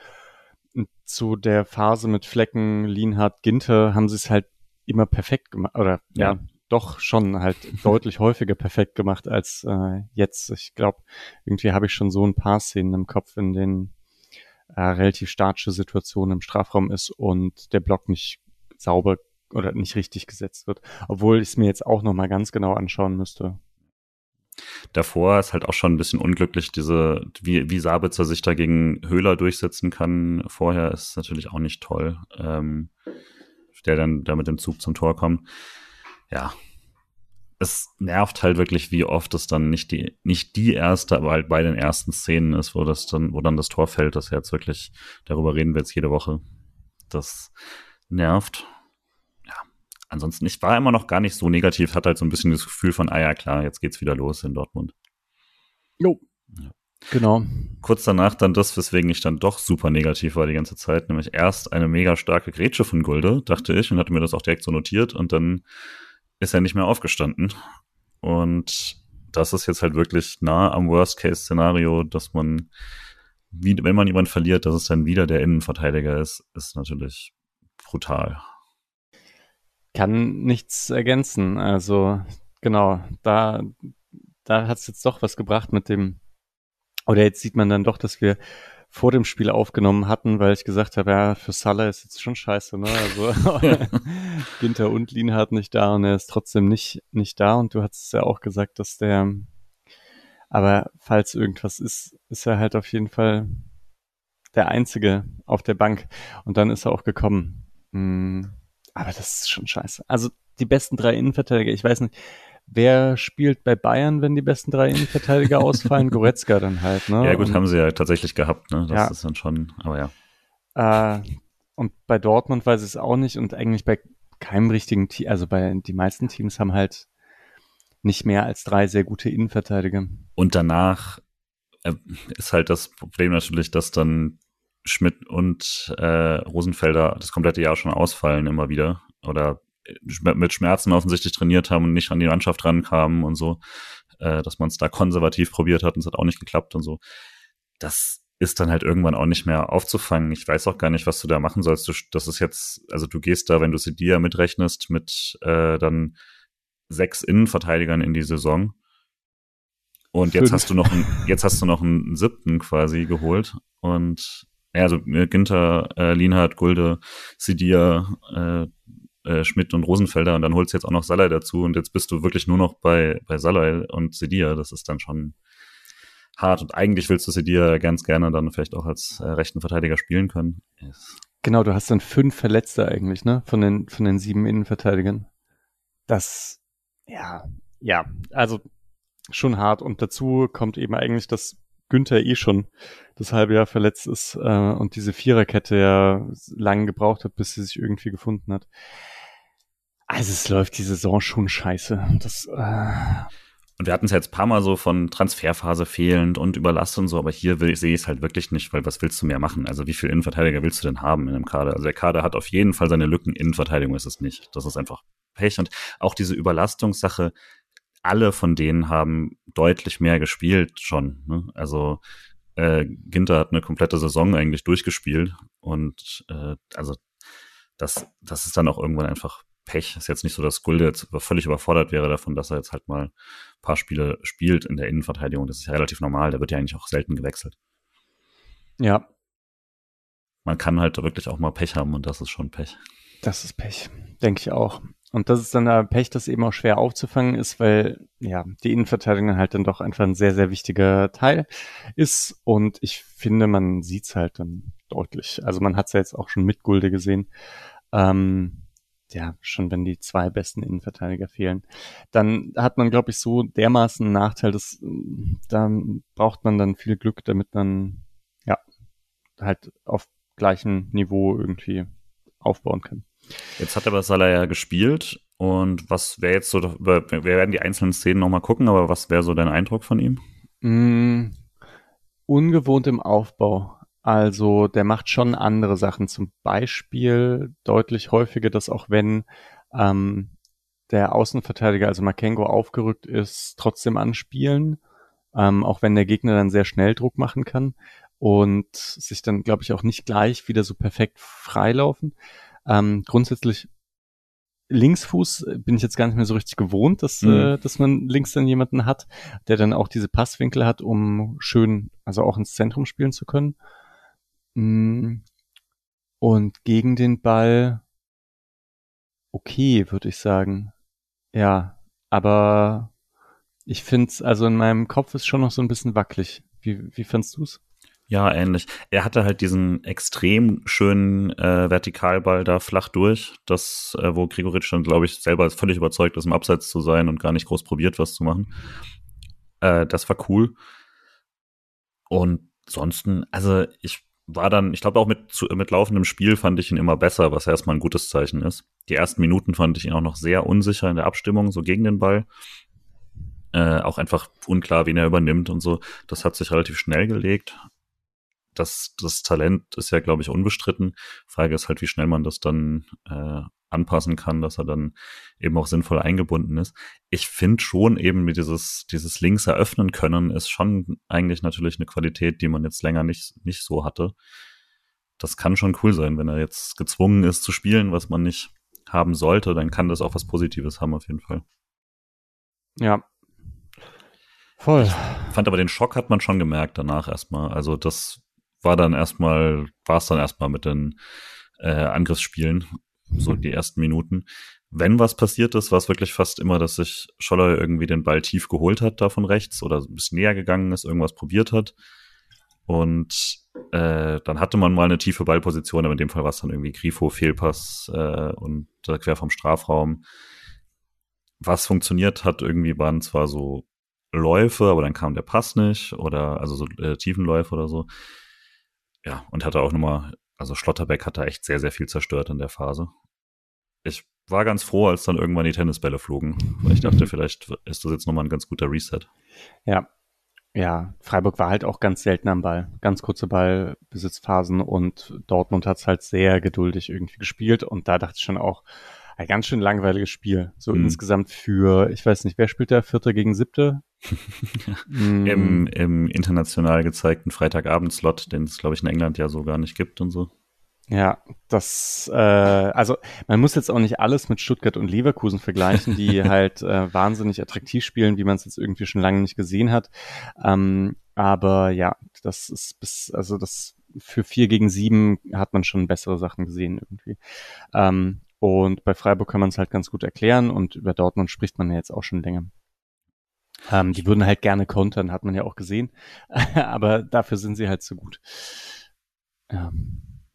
zu der Phase mit Flecken, Lienhardt, Ginter haben sie es halt immer perfekt gemacht. Oder ja, ja doch schon halt deutlich häufiger perfekt gemacht als äh, jetzt. Ich glaube, irgendwie habe ich schon so ein paar Szenen im Kopf, in denen äh, relativ statische Situation im Strafraum ist und der Block nicht sauber oder nicht richtig gesetzt wird. Obwohl ich es mir jetzt auch nochmal ganz genau anschauen müsste. Davor ist halt auch schon ein bisschen unglücklich, diese, wie, wie Sabitzer sich dagegen Höhler durchsetzen kann. Vorher ist natürlich auch nicht toll, ähm, der dann da mit dem Zug zum Tor kommt. Ja, es nervt halt wirklich, wie oft es dann nicht die, nicht die erste, aber halt bei den ersten Szenen ist, wo das dann, wo dann das Tor fällt, das jetzt wirklich, darüber reden wir jetzt jede Woche. Das nervt ansonsten, ich war immer noch gar nicht so negativ, hatte halt so ein bisschen das Gefühl von, ah ja, klar, jetzt geht's wieder los in Dortmund. Jo. Ja. Genau. Kurz danach dann das, weswegen ich dann doch super negativ war die ganze Zeit, nämlich erst eine mega starke Grätsche von Gulde, dachte ich, und hatte mir das auch direkt so notiert und dann ist er nicht mehr aufgestanden. Und das ist jetzt halt wirklich nah am Worst-Case-Szenario, dass man, wie, wenn man jemanden verliert, dass es dann wieder der Innenverteidiger ist, ist natürlich brutal kann nichts ergänzen. Also genau, da, da hat es jetzt doch was gebracht mit dem, oder jetzt sieht man dann doch, dass wir vor dem Spiel aufgenommen hatten, weil ich gesagt habe, ja, für Salah ist jetzt schon scheiße, ne? Also Ginter und Lienhardt nicht da und er ist trotzdem nicht, nicht da und du hast ja auch gesagt, dass der, aber falls irgendwas ist, ist er halt auf jeden Fall der Einzige auf der Bank und dann ist er auch gekommen. Hm. Aber das ist schon scheiße. Also die besten drei Innenverteidiger, ich weiß nicht, wer spielt bei Bayern, wenn die besten drei Innenverteidiger ausfallen? Goretzka dann halt, ne? Ja, gut, und, haben sie ja tatsächlich gehabt, ne? Das ja. ist dann schon, aber ja. Äh, und bei Dortmund weiß ich es auch nicht und eigentlich bei keinem richtigen Team, also bei die meisten Teams haben halt nicht mehr als drei sehr gute Innenverteidiger. Und danach äh, ist halt das Problem natürlich, dass dann Schmidt und äh, Rosenfelder das komplette Jahr schon ausfallen immer wieder oder mit Schmerzen offensichtlich trainiert haben und nicht an die Mannschaft rankamen und so, äh, dass man es da konservativ probiert hat und es hat auch nicht geklappt und so. Das ist dann halt irgendwann auch nicht mehr aufzufangen. Ich weiß auch gar nicht, was du da machen sollst. Du, das ist jetzt, also du gehst da, wenn du Sedia mitrechnest, mit äh, dann sechs Innenverteidigern in die Saison. Und jetzt hast du noch einen, jetzt hast du noch einen siebten quasi geholt. Und ja, also äh, Ginter, äh, Lienhardt, Gulde, Sidia, äh, äh, Schmidt und Rosenfelder und dann holst du jetzt auch noch Salai dazu und jetzt bist du wirklich nur noch bei, bei Salai und Sidia. Das ist dann schon hart und eigentlich willst du Sidia ganz gerne dann vielleicht auch als äh, rechten Verteidiger spielen können. Yes. Genau, du hast dann fünf Verletzte eigentlich, ne? Von den, von den sieben Innenverteidigern. Das, ja, ja, also schon hart. Und dazu kommt eben eigentlich, dass Günther eh schon das halbe Jahr verletzt ist äh, und diese Viererkette ja lang gebraucht hat, bis sie sich irgendwie gefunden hat. Also es läuft die Saison schon scheiße. Das, äh und wir hatten es jetzt ein paar Mal so von Transferphase fehlend und überlastet und so, aber hier will, sehe ich es halt wirklich nicht, weil was willst du mehr machen? Also wie viel Innenverteidiger willst du denn haben in einem Kader? Also der Kader hat auf jeden Fall seine Lücken, Innenverteidigung ist es nicht. Das ist einfach Pech. Und auch diese Überlastungssache, alle von denen haben deutlich mehr gespielt schon. Ne? Also äh, Ginter hat eine komplette Saison eigentlich durchgespielt und äh, also das, das ist dann auch irgendwann einfach Pech. Ist jetzt nicht so, dass Gulde jetzt völlig überfordert wäre davon, dass er jetzt halt mal ein paar Spiele spielt in der Innenverteidigung. Das ist ja relativ normal. Der wird ja eigentlich auch selten gewechselt. Ja. Man kann halt wirklich auch mal Pech haben und das ist schon Pech. Das ist Pech, denke ich auch. Und das ist dann ein Pech, das eben auch schwer aufzufangen ist, weil ja die Innenverteidigung halt dann doch einfach ein sehr, sehr wichtiger Teil ist. Und ich finde, man sieht's halt dann deutlich. Also man hat's ja jetzt auch schon mit Gulde gesehen. Ähm, ja, schon wenn die zwei besten Innenverteidiger fehlen, dann hat man, glaube ich, so dermaßen einen Nachteil, dass da braucht man dann viel Glück, damit man ja halt auf gleichem Niveau irgendwie aufbauen kann. Jetzt hat aber Salah ja gespielt und was wäre jetzt so, wir werden die einzelnen Szenen nochmal gucken, aber was wäre so dein Eindruck von ihm? Mm, ungewohnt im Aufbau. Also der macht schon andere Sachen. Zum Beispiel deutlich häufiger, dass auch wenn ähm, der Außenverteidiger, also Makengo, aufgerückt ist, trotzdem anspielen, ähm, auch wenn der Gegner dann sehr schnell Druck machen kann und sich dann, glaube ich, auch nicht gleich wieder so perfekt freilaufen. Ähm, grundsätzlich Linksfuß bin ich jetzt gar nicht mehr so richtig gewohnt, dass, mhm. äh, dass man links dann jemanden hat, der dann auch diese Passwinkel hat, um schön, also auch ins Zentrum spielen zu können. Mm. Und gegen den Ball okay, würde ich sagen. Ja, aber ich finde also in meinem Kopf ist schon noch so ein bisschen wackelig. Wie, wie findest du's? Ja, ähnlich. Er hatte halt diesen extrem schönen äh, Vertikalball da flach durch, das, äh, wo Gregoritsch dann, glaube ich, selber völlig überzeugt ist, im Abseits zu sein und gar nicht groß probiert, was zu machen. Äh, das war cool. Und ansonsten, also ich war dann, ich glaube auch mit, zu, mit laufendem Spiel fand ich ihn immer besser, was erstmal ein gutes Zeichen ist. Die ersten Minuten fand ich ihn auch noch sehr unsicher in der Abstimmung, so gegen den Ball. Äh, auch einfach unklar, wen er übernimmt und so. Das hat sich relativ schnell gelegt. Das, das Talent ist ja, glaube ich, unbestritten. Frage ist halt, wie schnell man das dann äh, anpassen kann, dass er dann eben auch sinnvoll eingebunden ist. Ich finde schon eben mit dieses, dieses Links eröffnen können ist schon eigentlich natürlich eine Qualität, die man jetzt länger nicht, nicht so hatte. Das kann schon cool sein, wenn er jetzt gezwungen ist zu spielen, was man nicht haben sollte, dann kann das auch was Positives haben auf jeden Fall. Ja. Voll. Ich fand aber den Schock hat man schon gemerkt danach erstmal. Also das war dann erstmal, war es dann erstmal mit den äh, Angriffsspielen so die ersten Minuten. Wenn was passiert ist, war es wirklich fast immer, dass sich Scholler irgendwie den Ball tief geholt hat da von rechts oder ein bisschen näher gegangen ist, irgendwas probiert hat. Und äh, dann hatte man mal eine tiefe Ballposition, aber in dem Fall war es dann irgendwie Grifo, Fehlpass äh, und quer vom Strafraum. Was funktioniert hat, irgendwie waren zwar so Läufe, aber dann kam der Pass nicht oder also so äh, Tiefenläufe oder so. Ja, und hatte auch nochmal also Schlotterbeck hat da echt sehr, sehr viel zerstört in der Phase. Ich war ganz froh, als dann irgendwann die Tennisbälle flogen, weil ich dachte, vielleicht ist das jetzt nochmal ein ganz guter Reset. Ja. Ja, Freiburg war halt auch ganz selten am Ball. Ganz kurze Ballbesitzphasen und Dortmund hat es halt sehr geduldig irgendwie gespielt und da dachte ich schon auch, ein ganz schön langweiliges Spiel. So mhm. insgesamt für, ich weiß nicht, wer spielt da? Vierte gegen siebte? Mm. Im, Im international gezeigten Freitagabend-Slot, den es, glaube ich, in England ja so gar nicht gibt und so. Ja, das, äh, also man muss jetzt auch nicht alles mit Stuttgart und Leverkusen vergleichen, die halt äh, wahnsinnig attraktiv spielen, wie man es jetzt irgendwie schon lange nicht gesehen hat. Ähm, aber ja, das ist bis, also das für vier gegen sieben hat man schon bessere Sachen gesehen irgendwie. Ähm, und bei Freiburg kann man es halt ganz gut erklären und über Dortmund spricht man ja jetzt auch schon länger. Ähm, die würden halt gerne kontern, hat man ja auch gesehen. Aber dafür sind sie halt so gut. Ja.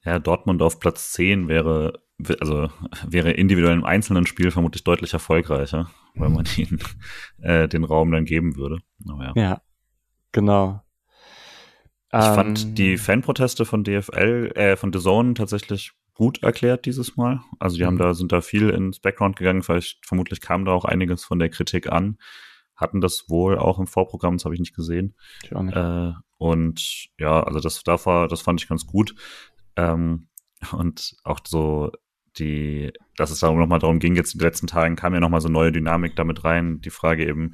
ja, Dortmund auf Platz 10 wäre, also wäre individuell im einzelnen Spiel vermutlich deutlich erfolgreicher, weil man ihnen äh, den Raum dann geben würde. Aber ja. ja, genau. Ich ähm, fand die Fanproteste von DFL, äh, von The Zone tatsächlich gut erklärt dieses Mal. Also die haben mhm. da, sind da viel ins Background gegangen, vielleicht vermutlich kam da auch einiges von der Kritik an. Hatten das wohl auch im Vorprogramm, das habe ich nicht gesehen. Ich auch nicht. Äh, und ja, also das, das war, das fand ich ganz gut. Ähm, und auch so die, dass es da nochmal darum ging, jetzt in den letzten Tagen kam ja nochmal so neue Dynamik damit rein. Die Frage eben,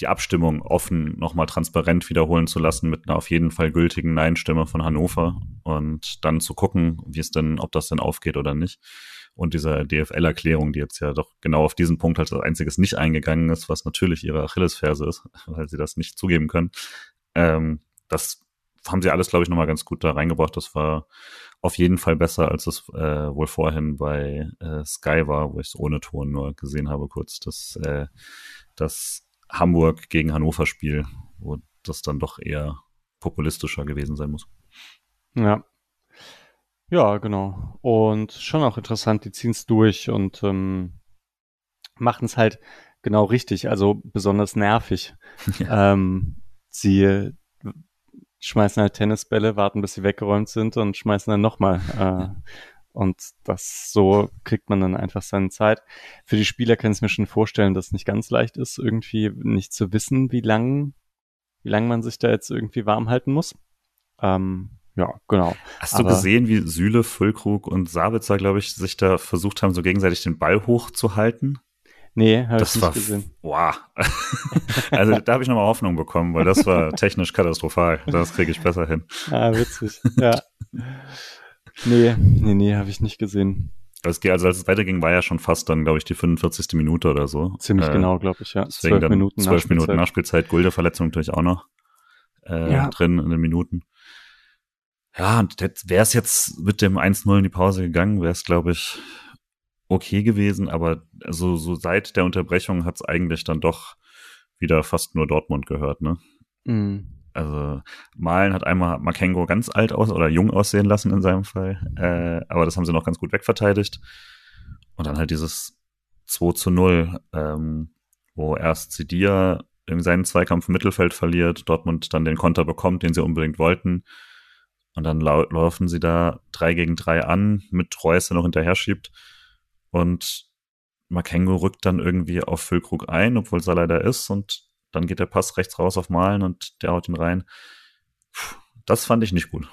die Abstimmung offen nochmal transparent wiederholen zu lassen mit einer auf jeden Fall gültigen Nein-Stimme von Hannover und dann zu gucken, wie es denn, ob das denn aufgeht oder nicht. Und diese DFL-Erklärung, die jetzt ja doch genau auf diesen Punkt als einziges nicht eingegangen ist, was natürlich ihre Achillesferse ist, weil sie das nicht zugeben können. Ähm, das haben sie alles, glaube ich, nochmal ganz gut da reingebracht. Das war auf jeden Fall besser, als es äh, wohl vorhin bei äh, Sky war, wo ich es ohne Ton nur gesehen habe, kurz das, äh, das Hamburg gegen Hannover Spiel, wo das dann doch eher populistischer gewesen sein muss. Ja. Ja, genau. Und schon auch interessant, die ziehen es durch und ähm, machen es halt genau richtig, also besonders nervig. Ja. Ähm, sie schmeißen halt Tennisbälle, warten, bis sie weggeräumt sind und schmeißen dann nochmal. Äh, und das so kriegt man dann einfach seine Zeit. Für die Spieler kann ich mir schon vorstellen, dass es nicht ganz leicht ist, irgendwie nicht zu wissen, wie lang, wie lang man sich da jetzt irgendwie warm halten muss. Ähm, ja, genau. Hast du Aber, gesehen, wie Süle, Füllkrug und Sabitzer, glaube ich, sich da versucht haben, so gegenseitig den Ball hochzuhalten? Nee, habe ich nicht war, gesehen. Wow. also da habe ich nochmal Hoffnung bekommen, weil das war technisch katastrophal. Das kriege ich besser hin. Ah, witzig. Ja. Nee, nee, nee, habe ich nicht gesehen. Also als es weiterging, war ja schon fast dann, glaube ich, die 45. Minute oder so. Ziemlich äh, genau, glaube ich, ja. Deswegen 12 Minuten 12 Nachspielzeit. Minuten Nachspielzeit, Gulde-Verletzung natürlich auch noch äh, ja. drin in den Minuten. Ja, und wäre es jetzt mit dem 1-0 in die Pause gegangen, wäre es, glaube ich, okay gewesen, aber so, so seit der Unterbrechung hat es eigentlich dann doch wieder fast nur Dortmund gehört, ne? Mhm. Also Malen hat einmal Makengo ganz alt aus oder jung aussehen lassen in seinem Fall, äh, aber das haben sie noch ganz gut wegverteidigt. Und dann halt dieses 2 zu 0, ähm, wo erst Sidia in seinen Zweikampf im Mittelfeld verliert, Dortmund dann den Konter bekommt, den sie unbedingt wollten. Und dann lau laufen sie da drei gegen drei an, mit Reus, der noch hinterher schiebt. Und Makengo rückt dann irgendwie auf Füllkrug ein, obwohl Salah da ist und dann geht der Pass rechts raus auf Malen und der haut ihn rein. Das fand ich nicht gut.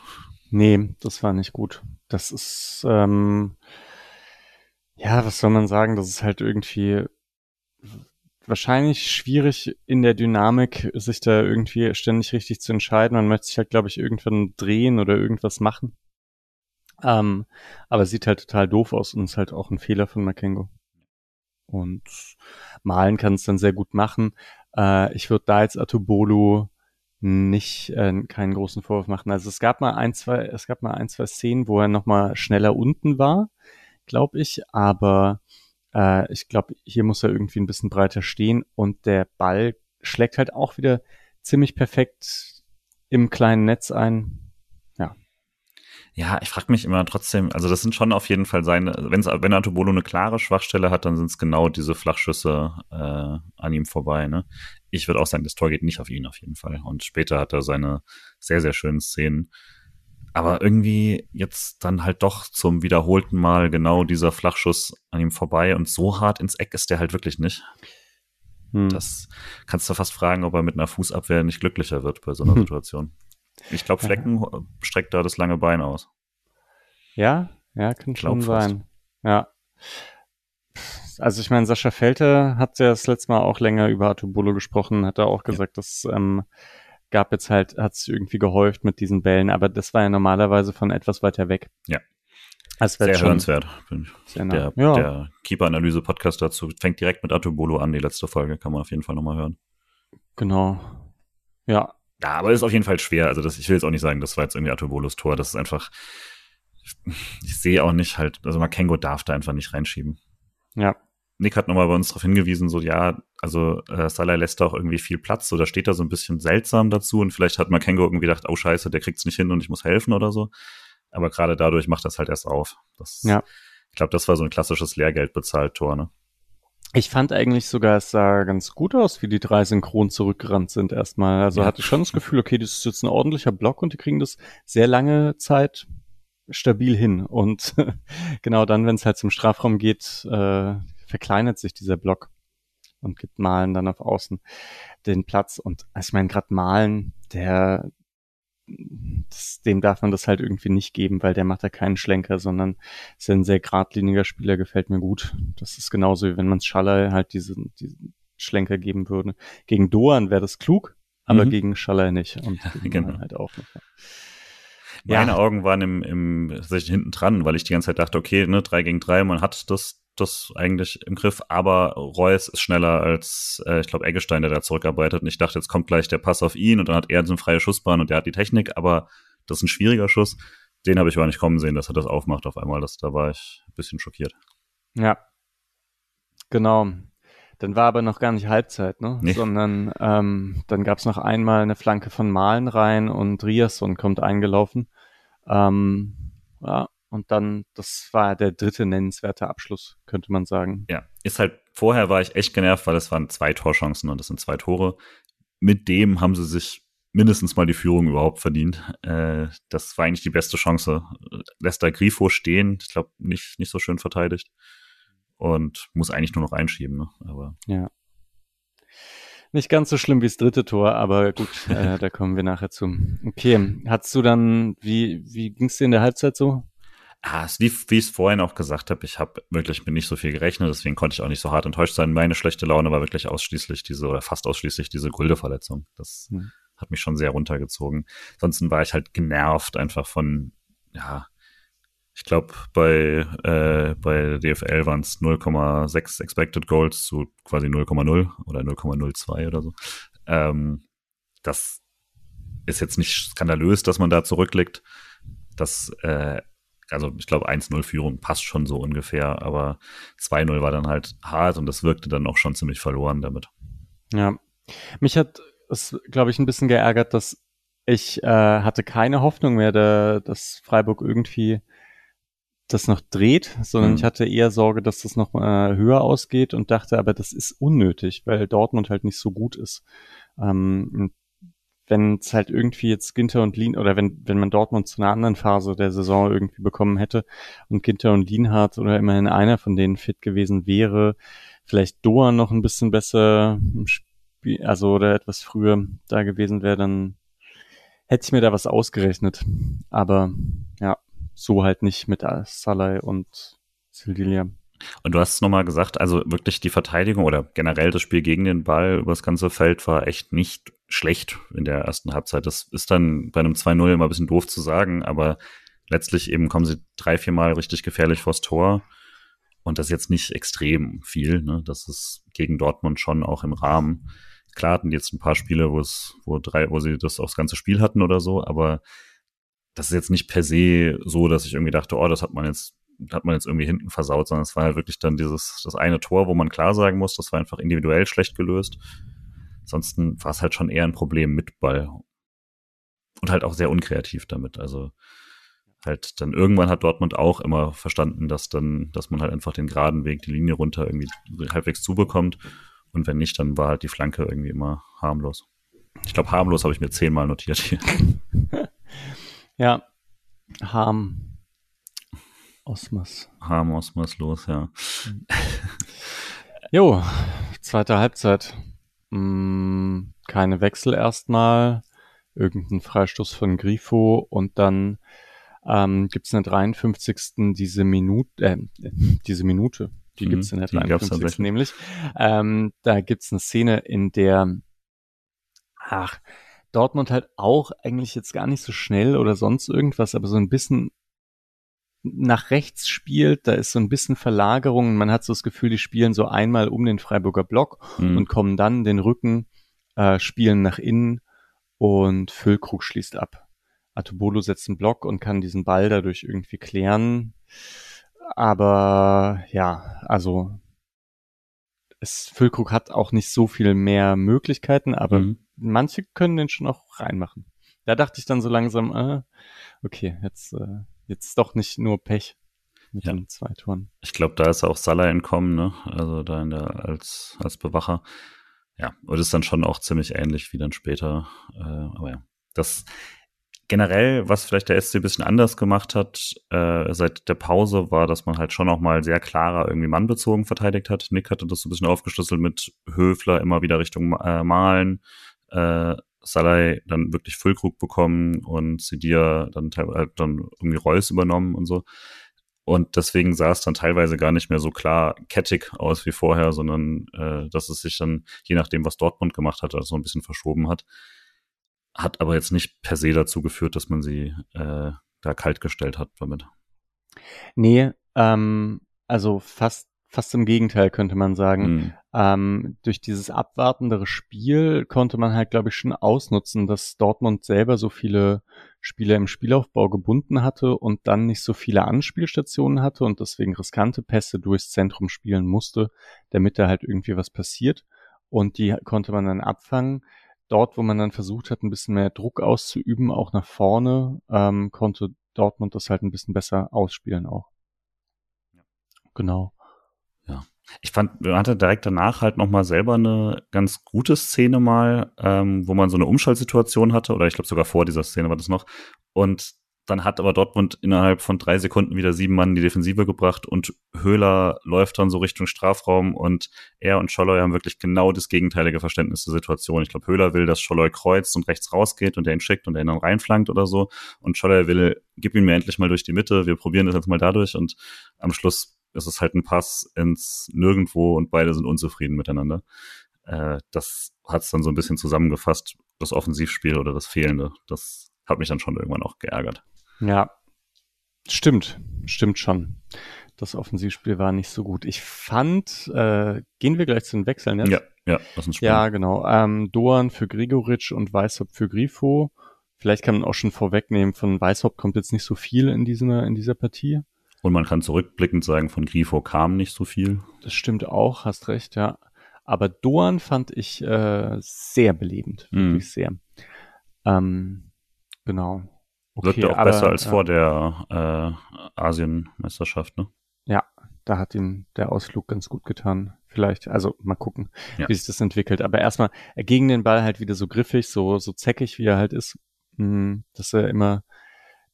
Nee, das war nicht gut. Das ist, ähm, ja, was soll man sagen? Das ist halt irgendwie wahrscheinlich schwierig in der Dynamik, sich da irgendwie ständig richtig zu entscheiden. Man möchte sich halt, glaube ich, irgendwann drehen oder irgendwas machen. Ähm, aber sieht halt total doof aus und ist halt auch ein Fehler von Makengo. Und Malen kann es dann sehr gut machen. Äh, ich würde da jetzt Atubolu nicht äh, keinen großen Vorwurf machen. Also es gab mal ein, zwei, es gab mal ein, zwei Szenen, wo er nochmal schneller unten war, glaube ich, aber äh, ich glaube, hier muss er irgendwie ein bisschen breiter stehen und der Ball schlägt halt auch wieder ziemlich perfekt im kleinen Netz ein. Ja, ich frage mich immer trotzdem, also das sind schon auf jeden Fall seine, wenn's, wenn Artobolo eine klare Schwachstelle hat, dann sind es genau diese Flachschüsse äh, an ihm vorbei. Ne? Ich würde auch sagen, das Tor geht nicht auf ihn auf jeden Fall. Und später hat er seine sehr, sehr schönen Szenen. Aber irgendwie jetzt dann halt doch zum wiederholten Mal genau dieser Flachschuss an ihm vorbei und so hart ins Eck ist der halt wirklich nicht. Hm. Das kannst du fast fragen, ob er mit einer Fußabwehr nicht glücklicher wird bei so einer hm. Situation. Ich glaube, Flecken ja. streckt da das lange Bein aus. Ja, ja, kann schon sein. Ja. Also ich meine, Sascha Felte hat ja das letzte Mal auch länger über Atubolo gesprochen, hat er auch gesagt, ja. dass ähm, gab jetzt halt, hat es irgendwie gehäuft mit diesen Bällen, aber das war ja normalerweise von etwas weiter weg. Ja. Also sehr hörenswert. Sehr der, ja. der Keeper-Analyse-Podcast dazu fängt direkt mit Atubolo an, die letzte Folge, kann man auf jeden Fall nochmal hören. Genau. Ja, ja, aber ist auf jeden Fall schwer. Also das, ich will jetzt auch nicht sagen, das war jetzt irgendwie Artubolos Tor. Das ist einfach, ich sehe auch nicht halt, also Makengo darf da einfach nicht reinschieben. Ja. Nick hat nochmal bei uns darauf hingewiesen, so ja, also äh, Salah lässt da auch irgendwie viel Platz, so da steht da so ein bisschen seltsam dazu und vielleicht hat Makengo irgendwie gedacht, oh scheiße, der kriegt's nicht hin und ich muss helfen oder so. Aber gerade dadurch macht das halt erst auf. Das, ja. Ich glaube, das war so ein klassisches Lehrgeld-Bezahlt-Tor, ne? Ich fand eigentlich sogar, es sah ganz gut aus, wie die drei synchron zurückgerannt sind erstmal. Also ja. hatte ich schon das Gefühl, okay, das ist jetzt ein ordentlicher Block und die kriegen das sehr lange Zeit stabil hin. Und genau dann, wenn es halt zum Strafraum geht, äh, verkleinert sich dieser Block und gibt Malen dann auf Außen den Platz. Und also ich meine, gerade Malen, der das, dem darf man das halt irgendwie nicht geben, weil der macht ja keinen Schlenker, sondern ist ja ein sehr geradliniger Spieler, gefällt mir gut. Das ist genauso, wie wenn man Schaller halt diesen, diesen Schlenker geben würde. Gegen Doan wäre das klug, aber mhm. gegen Schaller nicht. Und ja, genau. halt auch nicht. Meine ja. Augen waren im, im tatsächlich hinten dran, weil ich die ganze Zeit dachte, okay, ne, drei gegen drei, man hat das das eigentlich im Griff, aber Reus ist schneller als, äh, ich glaube, Eggestein, der da zurückarbeitet. Und ich dachte, jetzt kommt gleich der Pass auf ihn und dann hat er so eine freie Schussbahn und der hat die Technik, aber das ist ein schwieriger Schuss. Den habe ich aber nicht kommen sehen, dass er das aufmacht auf einmal. Das, da war ich ein bisschen schockiert. Ja, genau. Dann war aber noch gar nicht Halbzeit, ne? Nee. Sondern ähm, dann gab es noch einmal eine Flanke von Malen rein und Riasson kommt eingelaufen. Ähm, ja, und dann, das war der dritte nennenswerte Abschluss, könnte man sagen. Ja, ist halt, vorher war ich echt genervt, weil es waren zwei Torchancen und das sind zwei Tore. Mit dem haben sie sich mindestens mal die Führung überhaupt verdient. Äh, das war eigentlich die beste Chance. Lässt da Grifo stehen, ich glaube, nicht, nicht so schön verteidigt und muss eigentlich nur noch einschieben. Ne? Aber ja. Nicht ganz so schlimm wie das dritte Tor, aber gut, äh, da kommen wir nachher zu. Okay, hast du dann, wie, wie ging es dir in der Halbzeit so? Ah, wie, wie ich es vorhin auch gesagt habe, ich habe wirklich mit nicht so viel gerechnet, deswegen konnte ich auch nicht so hart enttäuscht sein. Meine schlechte Laune war wirklich ausschließlich diese, oder fast ausschließlich diese Gulde-Verletzung. Das hm. hat mich schon sehr runtergezogen. Ansonsten war ich halt genervt einfach von, ja, ich glaube, bei, äh, bei DFL waren es 0,6 Expected Goals zu quasi 0,0 oder 0,02 oder so. Ähm, das ist jetzt nicht skandalös, dass man da zurückliegt. Das, äh, also ich glaube, 1-0 Führung passt schon so ungefähr, aber 2-0 war dann halt hart und das wirkte dann auch schon ziemlich verloren damit. Ja, mich hat es, glaube ich, ein bisschen geärgert, dass ich äh, hatte keine Hoffnung mehr, da, dass Freiburg irgendwie das noch dreht, sondern mhm. ich hatte eher Sorge, dass das noch äh, höher ausgeht und dachte, aber das ist unnötig, weil Dortmund halt nicht so gut ist. Ähm, wenn es halt irgendwie jetzt Ginter und Lien oder wenn, wenn man Dortmund zu einer anderen Phase der Saison irgendwie bekommen hätte und Ginter und Lienhardt oder immerhin einer von denen fit gewesen wäre, vielleicht Doa noch ein bisschen besser im Spiel, also oder etwas früher da gewesen wäre, dann hätte ich mir da was ausgerechnet. Aber ja, so halt nicht mit Salai und Sildilia. Und du hast es nochmal gesagt, also wirklich die Verteidigung oder generell das Spiel gegen den Ball über das ganze Feld war echt nicht schlecht in der ersten Halbzeit. Das ist dann bei einem 2-0 immer ein bisschen doof zu sagen, aber letztlich eben kommen sie drei, vier Mal richtig gefährlich vors Tor. Und das jetzt nicht extrem viel. Ne? Das ist gegen Dortmund schon auch im Rahmen. Klar hatten jetzt ein paar Spiele, wo es, wo drei, wo sie das aufs ganze Spiel hatten oder so, aber das ist jetzt nicht per se so, dass ich irgendwie dachte, oh, das hat man jetzt, hat man jetzt irgendwie hinten versaut, sondern es war halt wirklich dann dieses, das eine Tor, wo man klar sagen muss, das war einfach individuell schlecht gelöst. Ansonsten war es halt schon eher ein Problem mit Ball. Und halt auch sehr unkreativ damit. Also halt dann irgendwann hat Dortmund auch immer verstanden, dass dann, dass man halt einfach den geraden Weg, die Linie runter irgendwie halbwegs zubekommt. Und wenn nicht, dann war halt die Flanke irgendwie immer harmlos. Ich glaube, harmlos habe ich mir zehnmal notiert hier. Ja. Harm. Osmos. Harm, Osmos los, ja. Jo, zweite Halbzeit. Hm, keine Wechsel erstmal. Irgendein Freistoß von Grifo und dann ähm, gibt es in der 53. diese Minute, äh, diese Minute, die mhm, gibt es in der 53. nämlich. Ähm, da gibt es eine Szene, in der, ach, Dortmund halt auch eigentlich jetzt gar nicht so schnell oder sonst irgendwas, aber so ein bisschen nach rechts spielt, da ist so ein bisschen Verlagerung. Man hat so das Gefühl, die spielen so einmal um den Freiburger Block mhm. und kommen dann den Rücken, äh, spielen nach innen und Füllkrug schließt ab. Atobolo setzt einen Block und kann diesen Ball dadurch irgendwie klären. Aber ja, also es, Füllkrug hat auch nicht so viel mehr Möglichkeiten, aber mhm manche können den schon auch reinmachen. Da dachte ich dann so langsam, äh, okay, jetzt, äh, jetzt doch nicht nur Pech mit ja. den zwei Toren. Ich glaube, da ist auch Salah entkommen, ne? Also da in der, als, als Bewacher. Ja, und ist dann schon auch ziemlich ähnlich wie dann später. Äh, aber ja, das generell, was vielleicht der SC ein bisschen anders gemacht hat äh, seit der Pause, war, dass man halt schon auch mal sehr klarer irgendwie mannbezogen verteidigt hat. Nick hatte das so ein bisschen aufgeschlüsselt mit Höfler immer wieder Richtung äh, Malen, äh, Salai dann wirklich Füllkrug bekommen und Sidia dann teilweise dann irgendwie Reus übernommen und so. Und deswegen sah es dann teilweise gar nicht mehr so klar kettig aus wie vorher, sondern äh, dass es sich dann, je nachdem, was Dortmund gemacht hat, also so ein bisschen verschoben hat. Hat aber jetzt nicht per se dazu geführt, dass man sie äh, da kalt gestellt hat damit. Nee, ähm, also fast fast im Gegenteil, könnte man sagen. Mhm. Ähm, durch dieses abwartendere Spiel konnte man halt, glaube ich, schon ausnutzen, dass Dortmund selber so viele Spieler im Spielaufbau gebunden hatte und dann nicht so viele Anspielstationen hatte und deswegen riskante Pässe durchs Zentrum spielen musste, damit da halt irgendwie was passiert. Und die konnte man dann abfangen. Dort, wo man dann versucht hat, ein bisschen mehr Druck auszuüben, auch nach vorne, ähm, konnte Dortmund das halt ein bisschen besser ausspielen auch. Genau. Ich fand, man hatte direkt danach halt nochmal selber eine ganz gute Szene mal, ähm, wo man so eine Umschaltsituation hatte, oder ich glaube sogar vor dieser Szene war das noch. Und dann hat aber Dortmund innerhalb von drei Sekunden wieder sieben Mann in die Defensive gebracht und Höhler läuft dann so Richtung Strafraum und er und Scholloy haben wirklich genau das gegenteilige Verständnis der Situation. Ich glaube, Höhler will, dass Scholloy kreuzt und rechts rausgeht und er ihn schickt und er ihn dann reinflankt oder so. Und Scholloy will, gib ihn mir endlich mal durch die Mitte, wir probieren das jetzt mal dadurch und am Schluss es ist halt ein Pass ins Nirgendwo und beide sind unzufrieden miteinander. Äh, das hat es dann so ein bisschen zusammengefasst, das Offensivspiel oder das Fehlende. Das hat mich dann schon irgendwann auch geärgert. Ja, stimmt, stimmt schon. Das Offensivspiel war nicht so gut. Ich fand, äh, gehen wir gleich zu den Wechseln jetzt? Ja, ja, das ist Ja, genau. Ähm, Doan für Grigoric und Weishaupt für Grifo. Vielleicht kann man auch schon vorwegnehmen, von Weishaupt kommt jetzt nicht so viel in dieser, in dieser Partie. Und man kann zurückblickend sagen, von Grifo kam nicht so viel. Das stimmt auch, hast recht, ja. Aber Doan fand ich äh, sehr belebend, Mhm. wirklich sehr. Ähm, genau. Wirkte auch aber, besser als ja, vor der äh, Asienmeisterschaft, ne? Da hat ihm der Ausflug ganz gut getan. Vielleicht, also mal gucken, Ja. wie sich das entwickelt. Aber erstmal er gegen den Ball halt wieder so griffig, so, so zäckig, wie er halt ist, mh, dass er immer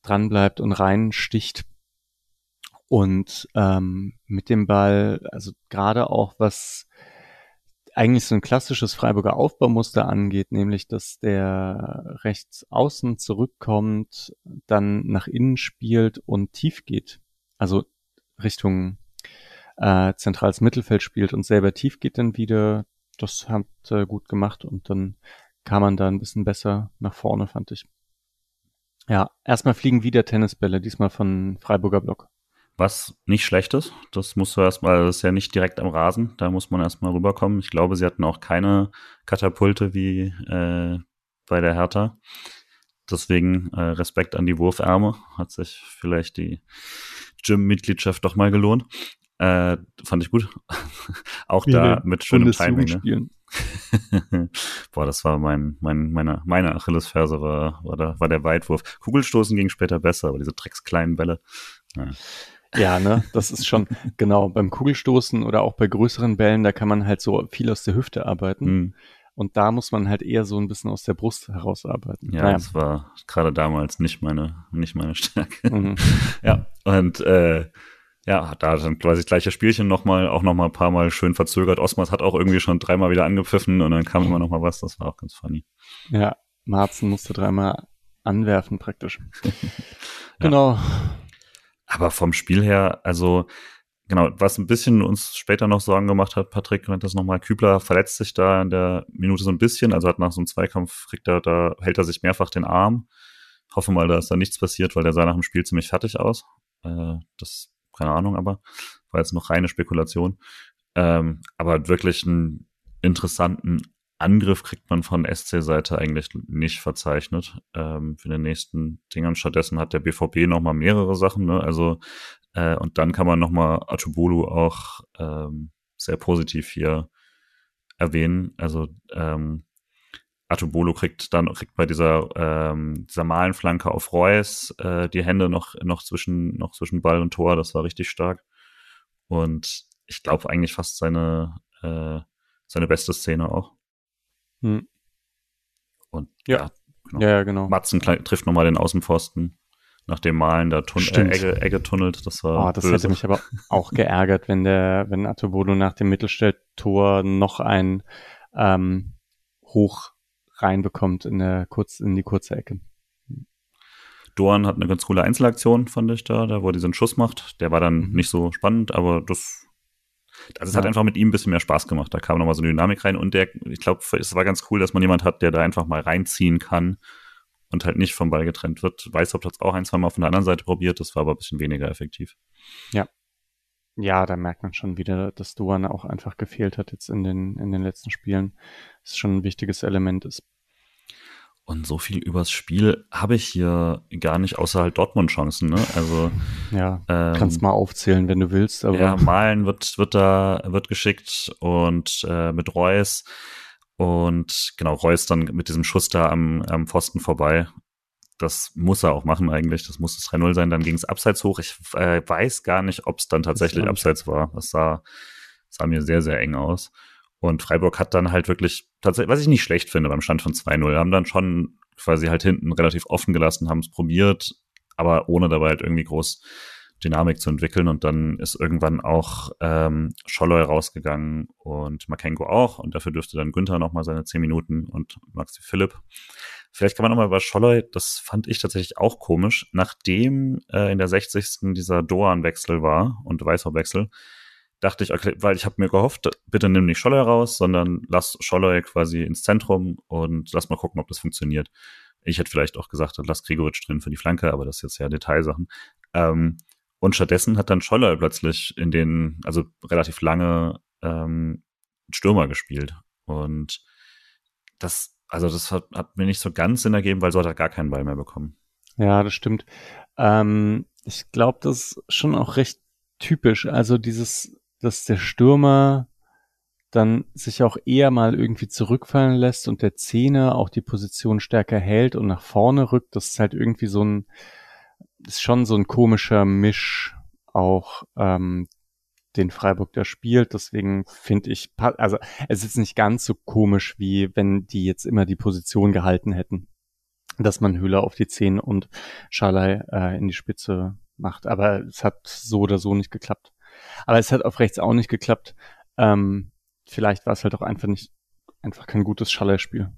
dran bleibt und reinsticht. Und ähm, mit dem Ball, also gerade auch was eigentlich so ein klassisches Freiburger Aufbaumuster angeht, nämlich dass der rechts außen zurückkommt, dann nach innen spielt und tief geht. Also Richtung äh, zentrales Mittelfeld spielt und selber tief geht dann wieder. Das hat äh, gut gemacht und dann kam man da ein bisschen besser nach vorne, fand ich. Ja, erstmal fliegen wieder Tennisbälle, diesmal von Freiburger Block. Was nicht schlecht ist, das musst du erstmal, das ist ja nicht direkt am Rasen, da muss man erstmal rüberkommen. Ich glaube, sie hatten auch keine Katapulte wie äh, bei der Hertha. Deswegen äh, Respekt an die Wurfärme. Hat sich vielleicht die Gym-Mitgliedschaft doch mal gelohnt. Äh, fand ich gut. auch da mit schönem Timing. Ne? Boah, das war mein, mein, meine, meine Achillesferse war, war, da, war der Weitwurf. Kugelstoßen ging später besser, aber diese Drecks kleinen Bälle. Ja. Ja, ne, das ist schon, genau, beim Kugelstoßen oder auch bei größeren Bällen, da kann man halt so viel aus der Hüfte arbeiten. Hm. Und da muss man halt eher so ein bisschen aus der Brust herausarbeiten. Ja, Naja. das war gerade damals nicht meine, nicht meine Stärke. Mhm. Ja, und äh, ja, da dann quasi das gleiche Spielchen nochmal, auch nochmal ein paar Mal schön verzögert. Osmars hat auch irgendwie schon dreimal wieder angepfiffen und dann kam immer nochmal was, das war auch ganz funny. Ja, Marzen musste dreimal anwerfen praktisch. Genau. Aber vom Spiel her, also genau, was ein bisschen uns später noch Sorgen gemacht hat, Patrick, wenn das nochmal, Kübler verletzt sich da in der Minute so ein bisschen, also hat nach so einem Zweikampf, kriegt er, da hält er sich mehrfach den Arm. Hoffe mal, da ist da nichts passiert, weil der sah nach dem Spiel ziemlich fertig aus. Äh, das, keine Ahnung, aber war jetzt noch reine Spekulation. Ähm, aber wirklich einen interessanten Angriff kriegt man von SC-Seite eigentlich nicht verzeichnet ähm, für den nächsten Dingern. Stattdessen hat der BVB noch mal mehrere Sachen. Ne? Also äh, und dann kann man noch mal Atubolu auch ähm, sehr positiv hier erwähnen. Also ähm, Atubolo kriegt dann kriegt bei dieser ähm, dieser malen Flanke auf Reus äh, die Hände noch noch zwischen noch zwischen Ball und Tor. Das war richtig stark. Und ich glaube eigentlich fast seine äh, seine beste Szene auch. Hm. Und Ja. ja, genau. Ja, genau. Matzen trifft nochmal den Außenpfosten nach dem Malen da tun äh. Egge, Egge tunnelt. Das war Oh, das böse. hätte mich aber auch geärgert, wenn der, wenn Atobolo nach dem Mittelstelltor noch ein ähm, Hoch reinbekommt in der kurz in die kurze Ecke. Dorn hat eine ganz coole Einzelaktion, fand ich da, da wo er diesen Schuss macht. Der war dann Mhm. nicht so spannend, aber das, also es hat Ja. einfach mit ihm ein bisschen mehr Spaß gemacht. Da kam nochmal so eine Dynamik rein und der, ich glaube, es war ganz cool, dass man jemand hat, der da einfach mal reinziehen kann und halt nicht vom Ball getrennt wird. Weißhaupt hat es auch ein, zwei Mal von der anderen Seite probiert, das war aber ein bisschen weniger effektiv. Ja, da merkt man schon wieder, dass Duan auch einfach gefehlt hat jetzt in den, in den letzten Spielen. Das ist schon ein wichtiges Element ist. Und so viel übers Spiel habe ich hier gar nicht, außer halt Dortmund-Chancen. Ne? Also ja, ähm, kannst mal aufzählen, wenn du willst. Aber ja, Malen wird wird da wird geschickt und äh, mit Reus und genau Reus dann mit diesem Schuss da am, am Pfosten vorbei. Das muss er auch machen eigentlich. Das muss das 3-0 sein. Dann ging es abseits hoch. Ich äh, weiß gar nicht, ob es dann tatsächlich abseits war. Das sah, sah mir sehr, sehr eng aus. Und Freiburg hat dann halt wirklich, tatsächlich, was ich nicht schlecht finde beim Stand von 2-0, haben dann schon quasi halt hinten relativ offen gelassen, haben es probiert, aber ohne dabei halt irgendwie groß Dynamik zu entwickeln. Und dann ist irgendwann auch ähm, Scholloy rausgegangen und Makenko auch. Und dafür dürfte dann Günther nochmal seine 10 Minuten und Maxi Philipp. Vielleicht kann man nochmal über Scholloy, das fand ich tatsächlich auch komisch, nachdem äh, in der 60. dieser Doan-Wechsel war und Weißhaupt-Wechsel, dachte ich, okay, weil ich habe mir gehofft, bitte nimm nicht Scholler raus, sondern lass Scholler quasi ins Zentrum und lass mal gucken, ob das funktioniert. Ich hätte vielleicht auch gesagt, lass Gregoritsch drin für die Flanke, aber das ist jetzt ja Detailsachen. Ähm, und stattdessen hat dann Scholler plötzlich in den, also relativ lange ähm, Stürmer gespielt. Und das, also das hat, hat mir nicht so ganz Sinn ergeben, weil so hat er gar keinen Ball mehr bekommen. Ja, das stimmt. Ähm, ich glaube, das ist schon auch recht typisch. Also dieses dass der Stürmer dann sich auch eher mal irgendwie zurückfallen lässt und der Zehner auch die Position stärker hält und nach vorne rückt. Das ist halt irgendwie so ein, ist schon so ein komischer Misch auch, ähm, den Freiburg da spielt. Deswegen finde ich, also es ist nicht ganz so komisch, wie wenn die jetzt immer die Position gehalten hätten, dass man Höhler auf die Zehn und Schalai äh, in die Spitze macht. Aber es hat so oder so nicht geklappt. Aber es hat auf rechts auch nicht geklappt. Ähm, vielleicht war es halt auch einfach nicht, einfach kein gutes Schallerspiel.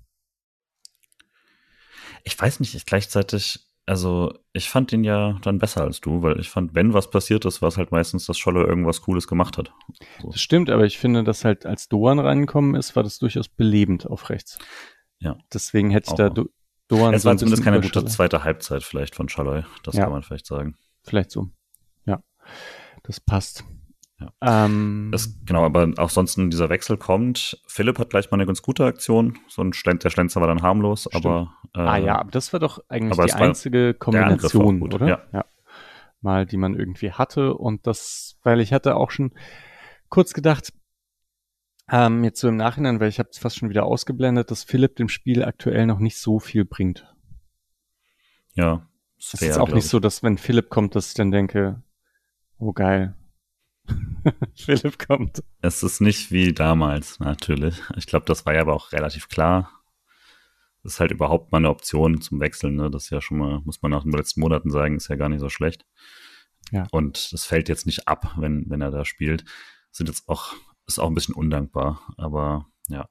Ich weiß nicht, ich gleichzeitig, also ich fand ihn ja dann besser als du, weil ich fand, wenn was passiert ist, war es halt meistens, dass Scholle irgendwas Cooles gemacht hat. So. Das stimmt, aber ich finde, dass halt als Doan reingekommen ist, war das durchaus belebend auf rechts. Ja. Deswegen hätte ich da Do Doan. Es war zumindest keine gute zweite Halbzeit vielleicht von Schalloy, das ja. kann man vielleicht sagen. Vielleicht so. Ja. Das passt. Ja. Ähm, das, genau, aber auch sonst dieser Wechsel kommt. Philipp hat gleich mal eine ganz gute Aktion. So ein Schlend, der Schlenzer war dann harmlos, stimmt. aber. Äh, ah ja, aber das war doch eigentlich die einzige Kombination, oder? Ja. ja. Mal, die man irgendwie hatte. Und das, weil ich hatte auch schon kurz gedacht, ähm, jetzt so im Nachhinein, weil ich habe es fast schon wieder ausgeblendet, dass Philipp dem Spiel aktuell noch nicht so viel bringt. Ja. Es ist auch nicht so, dass wenn Philipp kommt, dass ich dann denke, oh geil, Philipp kommt. Es ist nicht wie damals, natürlich. Ich glaube, das war ja aber auch relativ klar. Das ist halt überhaupt mal eine Option zum Wechseln. Ne? Das ist ja schon mal, muss man nach den letzten Monaten sagen, ist ja gar nicht so schlecht. Ja. Und das fällt jetzt nicht ab, wenn, wenn er da spielt. Sind jetzt auch, ist auch ein bisschen undankbar. Aber ja.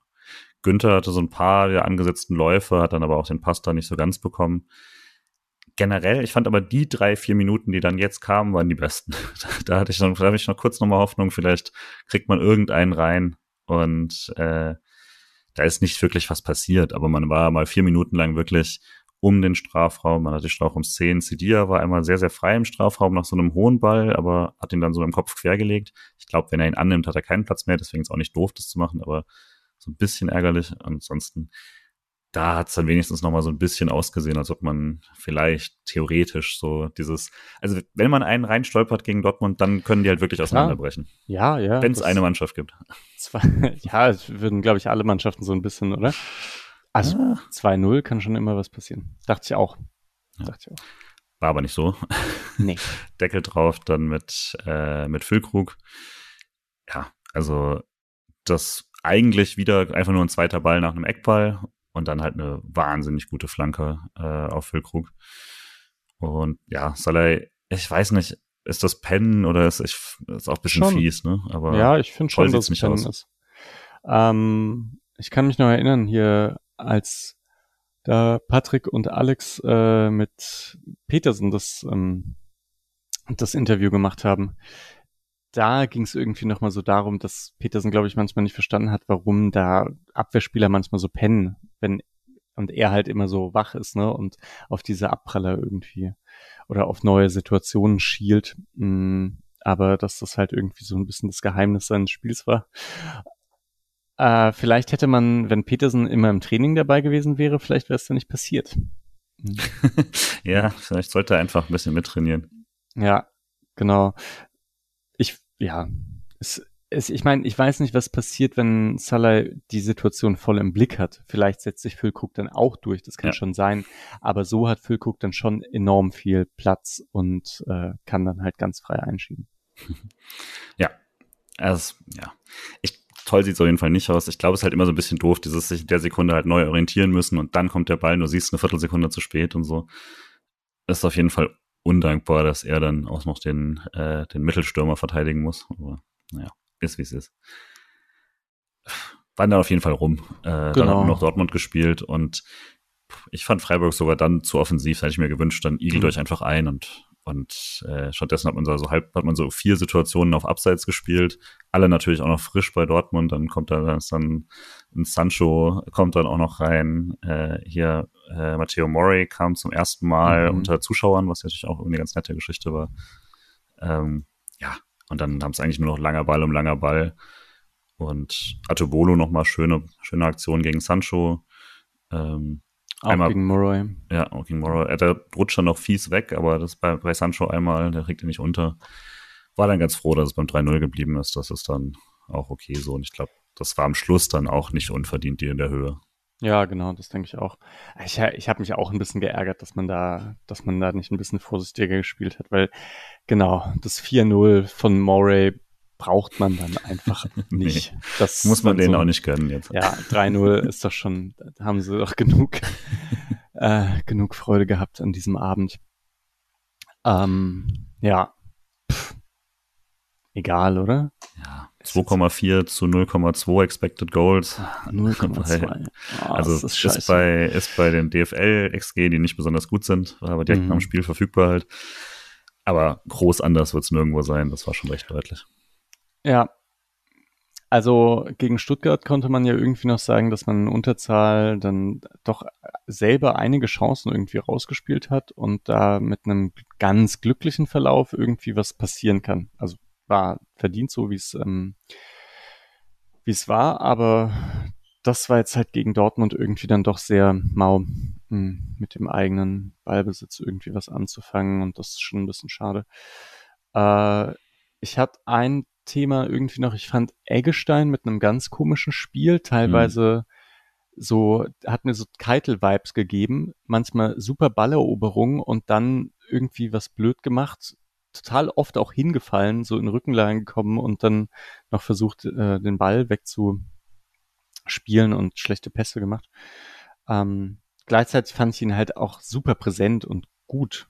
Günther hatte so ein paar der angesetzten Läufe, hat dann aber auch den Pass da nicht so ganz bekommen generell, ich fand aber die drei, vier Minuten, die dann jetzt kamen, waren die besten. da hatte ich noch, da hatte ich noch kurz nochmal Hoffnung, vielleicht kriegt man irgendeinen rein und äh, da ist nicht wirklich was passiert, aber man war mal vier Minuten lang wirklich um den Strafraum, man hatte Strafraum 10, Sidia war einmal sehr, sehr frei im Strafraum nach so einem hohen Ball, aber hat ihn dann so im Kopf quergelegt. Ich glaube, wenn er ihn annimmt, hat er keinen Platz mehr, deswegen ist es auch nicht doof, das zu machen, aber so ein bisschen ärgerlich. Ansonsten da hat es dann wenigstens noch mal so ein bisschen ausgesehen, als ob man vielleicht theoretisch so dieses, also wenn man einen reinstolpert gegen Dortmund, dann können die halt wirklich auseinanderbrechen. Ja, ja. Wenn es eine Mannschaft gibt. Zwei, ja, es würden, glaube ich, alle Mannschaften so ein bisschen, oder? Also ah. 2-0 kann schon immer was passieren. Dachte ich auch. Ja. Dachte ich auch. War aber nicht so. Nee. Deckel drauf, dann mit, äh, mit Füllkrug. Ja, also das eigentlich wieder einfach nur ein zweiter Ball nach einem Eckball und dann halt eine wahnsinnig gute Flanke äh, auf Füllkrug. Und ja, Salah, ich weiß nicht, ist das Pennen oder ist, ich, ist auch ein bisschen schon. fies, ne? Aber ja, ich finde schon, dass es Pennen aus. ist. Ähm, ich kann mich noch erinnern, hier als da Patrick und Alex äh, mit Petersen das, ähm, das Interview gemacht haben da ging es irgendwie nochmal so darum, dass Petersen, glaube ich, manchmal nicht verstanden hat, warum da Abwehrspieler manchmal so pennen, wenn und er halt immer so wach ist, ne, und auf diese Abpraller irgendwie oder auf neue Situationen schielt. Mm, aber dass das halt irgendwie so ein bisschen das Geheimnis seines Spiels war. Äh, vielleicht hätte man, wenn Petersen immer im Training dabei gewesen wäre, vielleicht wäre es dann nicht passiert. Hm. ja, vielleicht sollte er einfach ein bisschen mittrainieren. Ja, genau. Ich, ja, es, es, ich meine, ich weiß nicht, was passiert, wenn Salah die Situation voll im Blick hat. Vielleicht setzt sich Cook dann auch durch, das kann ja. schon sein. Aber so hat Cook dann schon enorm viel Platz und äh, kann dann halt ganz frei einschieben. Ja, also, ja. Ich, toll sieht es auf jeden Fall nicht aus. Ich glaube, es ist halt immer so ein bisschen doof, dieses sich in der Sekunde halt neu orientieren müssen und dann kommt der Ball, du siehst eine Viertelsekunde zu spät und so. Das ist auf jeden Fall undankbar, dass er dann auch noch den, äh, den Mittelstürmer verteidigen muss. Aber naja ist wie es ist. Waren dann auf jeden Fall rum. Äh, genau. Dann haben noch Dortmund gespielt und ich fand Freiburg sogar dann zu offensiv, hätte ich mir gewünscht, dann igelt mhm. euch einfach ein und und äh, stattdessen hat man so, halb, hat man so vier Situationen auf Abseits gespielt, alle natürlich auch noch frisch bei Dortmund, dann kommt da dann ein Sancho, kommt dann auch noch rein, äh, hier äh, Matteo Mori kam zum ersten Mal mhm. unter Zuschauern, was natürlich auch eine ganz nette Geschichte war. Ähm, ja, und dann haben es eigentlich nur noch langer Ball um langer Ball. Und Atobolo nochmal schöne, schöne Aktion gegen Sancho. Ähm, auch einmal, gegen Murray. Ja, auch gegen Murray. Er der rutscht dann noch fies weg, aber das bei, bei Sancho einmal, der kriegt ihn nicht unter. War dann ganz froh, dass es beim 3-0 geblieben ist. Das ist dann auch okay so. Und ich glaube, das war am Schluss dann auch nicht unverdient die in der Höhe. Ja, genau, das denke ich auch. Ich, ich habe mich auch ein bisschen geärgert, dass man da, dass man da nicht ein bisschen vorsichtiger gespielt hat, weil genau, das 4-0 von Moray braucht man dann einfach nicht. nee, das muss man denen so, auch nicht gönnen jetzt. Ja, 3-0 ist doch schon, da haben sie doch genug, äh, genug Freude gehabt an diesem Abend. Ähm, ja, Pff. Egal, oder? Ja. 2,4 zu 0,2 Expected Goals. 0,2. Oh, also ist, ist, bei, ist bei den DFL-XG, die nicht besonders gut sind, war aber direkt mhm. am Spiel verfügbar halt. Aber groß anders wird es nirgendwo sein, das war schon recht deutlich. Ja. Also gegen Stuttgart konnte man ja irgendwie noch sagen, dass man in Unterzahl dann doch selber einige Chancen irgendwie rausgespielt hat und da mit einem ganz glücklichen Verlauf irgendwie was passieren kann. Also war verdient so, wie es ähm, wie es war, aber das war jetzt halt gegen Dortmund irgendwie dann doch sehr mau, hm, mit dem eigenen Ballbesitz irgendwie was anzufangen und das ist schon ein bisschen schade. Äh, ich hatte ein Thema irgendwie noch, ich fand Eggestein mit einem ganz komischen Spiel, teilweise mhm. so, hat mir so Keitel-Vibes gegeben, manchmal super Balleroberung und dann irgendwie was blöd gemacht, total oft auch hingefallen, so in Rückenlage gekommen und dann noch versucht, äh, den Ball wegzuspielen und schlechte Pässe gemacht. Ähm, gleichzeitig fand ich ihn halt auch super präsent und gut.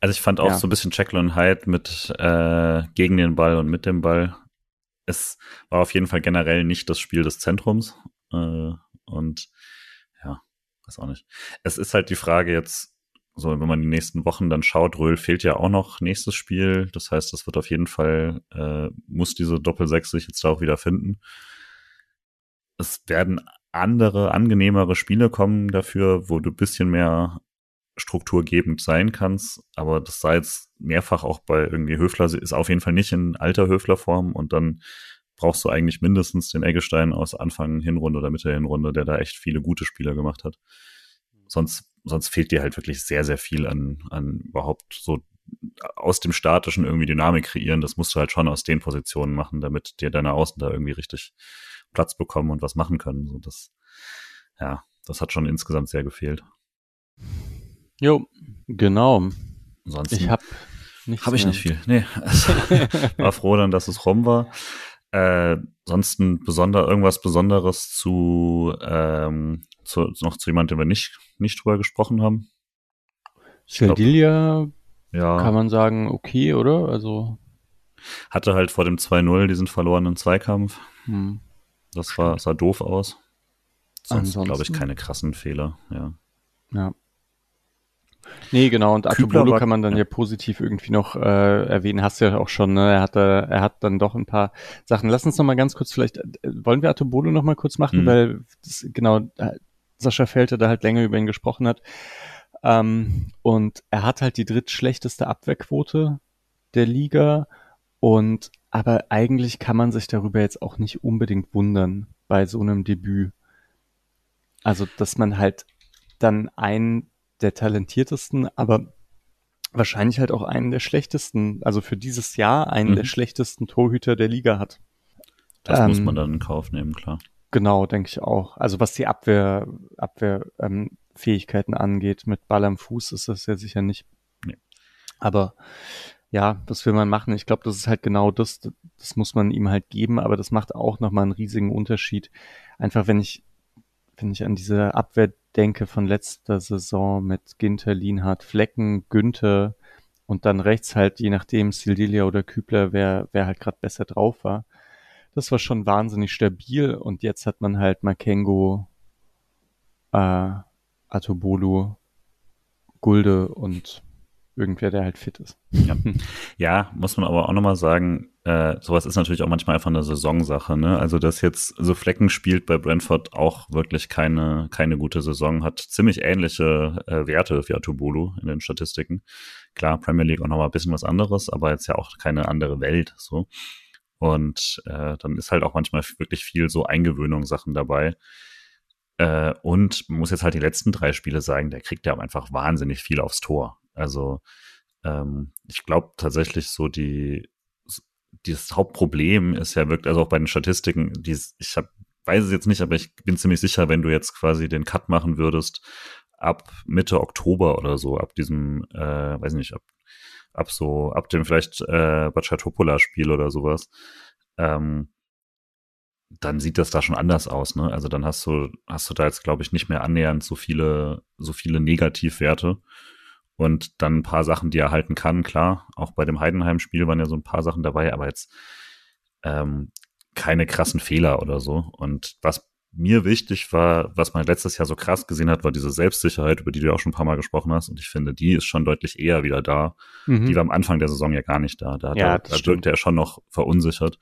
Also ich fand auch ja. so ein bisschen und Hyde mit äh, gegen den Ball und mit dem Ball. Es war auf jeden Fall generell nicht das Spiel des Zentrums. Äh, und ja, weiß auch nicht. Es ist halt die Frage jetzt, so, wenn man die nächsten Wochen dann schaut, Röhl fehlt ja auch noch nächstes Spiel. Das heißt, das wird auf jeden Fall, äh, muss diese Doppelsechs sich jetzt da auch wieder finden. Es werden andere, angenehmere Spiele kommen dafür, wo du bisschen mehr strukturgebend sein kannst. Aber das sei jetzt mehrfach auch bei irgendwie Höfler, ist auf jeden Fall nicht in alter Höfler-Form und dann brauchst du eigentlich mindestens den Eggestein aus Anfang Hinrunde oder Mitte Hinrunde, der da echt viele gute Spieler gemacht hat. Sonst sonst fehlt dir halt wirklich sehr, sehr viel an, an überhaupt so aus dem Statischen irgendwie Dynamik kreieren. Das musst du halt schon aus den Positionen machen, damit dir deine Außen da irgendwie richtig Platz bekommen und was machen können. So das, ja, das hat schon insgesamt sehr gefehlt. Jo, genau. Ansonsten ich habe habe ich nicht viel. Nee, also, war froh dann, dass es rum war. Äh, sonst besonder, irgendwas Besonderes zu, ähm, zu, noch zu jemandem, den wir nicht, nicht drüber gesprochen haben. Sildilia ja. kann man sagen, okay, oder? Also. Hatte halt vor dem 2-0 diesen verlorenen Zweikampf. Hm. Das war, sah doof aus. Sonst, glaube ich, keine krassen Fehler, ja. Ja. Nee, genau. Und Atubolo kann man dann ja. ja, positiv irgendwie noch äh, erwähnen. Hast du ja auch schon. Ne? Er hat, äh, er hat dann doch ein paar Sachen. Lass uns noch mal ganz kurz vielleicht. Äh, wollen wir Atubolo noch mal kurz machen, mhm. weil das, genau äh, Sascha Felte da halt länger über ihn gesprochen hat. Ähm, und er hat halt die drittschlechteste Abwehrquote der Liga und aber eigentlich kann man sich darüber jetzt auch nicht unbedingt wundern bei so einem Debüt. Also, dass man halt dann einen der talentiertesten, aber wahrscheinlich halt auch einen der schlechtesten, also für dieses Jahr einen mhm. der schlechtesten Torhüter der Liga hat. Das ähm, muss man dann in Kauf nehmen, klar. Genau, denke ich auch. Also was die Abwehr, Abwehrfähigkeiten ähm, angeht, mit Ball am Fuß ist das ja sicher nicht. Nee. Aber ja, was will man machen? Ich glaube, das ist halt genau das, das muss man ihm halt geben, aber das macht auch nochmal einen riesigen Unterschied. Einfach wenn ich, wenn ich an diese Abwehr denke von letzter Saison mit Ginter, Lienhardt, Flecken, Günther und dann rechts halt, je nachdem, Sildilia oder Kübler, wer, wer halt gerade besser drauf war. Das war schon wahnsinnig stabil und jetzt hat man halt Makengo, äh, Atobolu, Gulde und irgendwer, der halt fit ist. Ja, ja muss man aber auch nochmal sagen, äh, sowas ist natürlich auch manchmal einfach eine Saisonsache. Ne? Also, dass jetzt so Flecken spielt bei Brentford auch wirklich keine, keine gute Saison, hat ziemlich ähnliche äh, Werte wie Atubulu in den Statistiken. Klar, Premier League auch nochmal ein bisschen was anderes, aber jetzt ja auch keine andere Welt so. Und äh, dann ist halt auch manchmal wirklich viel so Eingewöhnungssachen dabei. Äh, und man muss jetzt halt die letzten drei Spiele sagen, der kriegt ja einfach wahnsinnig viel aufs Tor. Also ähm, ich glaube tatsächlich so die dieses Hauptproblem ist ja wirklich, also auch bei den Statistiken, die, ich hab, weiß es jetzt nicht, aber ich bin ziemlich sicher, wenn du jetzt quasi den Cut machen würdest, ab Mitte Oktober oder so, ab diesem, äh, weiß nicht, ab, ab so, ab dem vielleicht äh, Bacciatopola-Spiel oder sowas, ähm, dann sieht das da schon anders aus, ne? Also dann hast du, hast du da jetzt, glaube ich, nicht mehr annähernd so viele, so viele Negativwerte und dann ein paar Sachen, die er halten kann, klar. Auch bei dem Heidenheim-Spiel waren ja so ein paar Sachen dabei, aber jetzt ähm, keine krassen Fehler oder so. Und was mir wichtig war, was man letztes Jahr so krass gesehen hat, war diese Selbstsicherheit, über die du auch schon ein paar Mal gesprochen hast. Und ich finde, die ist schon deutlich eher wieder da. Mhm. Die war am Anfang der Saison ja gar nicht da. Da, ja, da, da wirkte er schon noch verunsichert.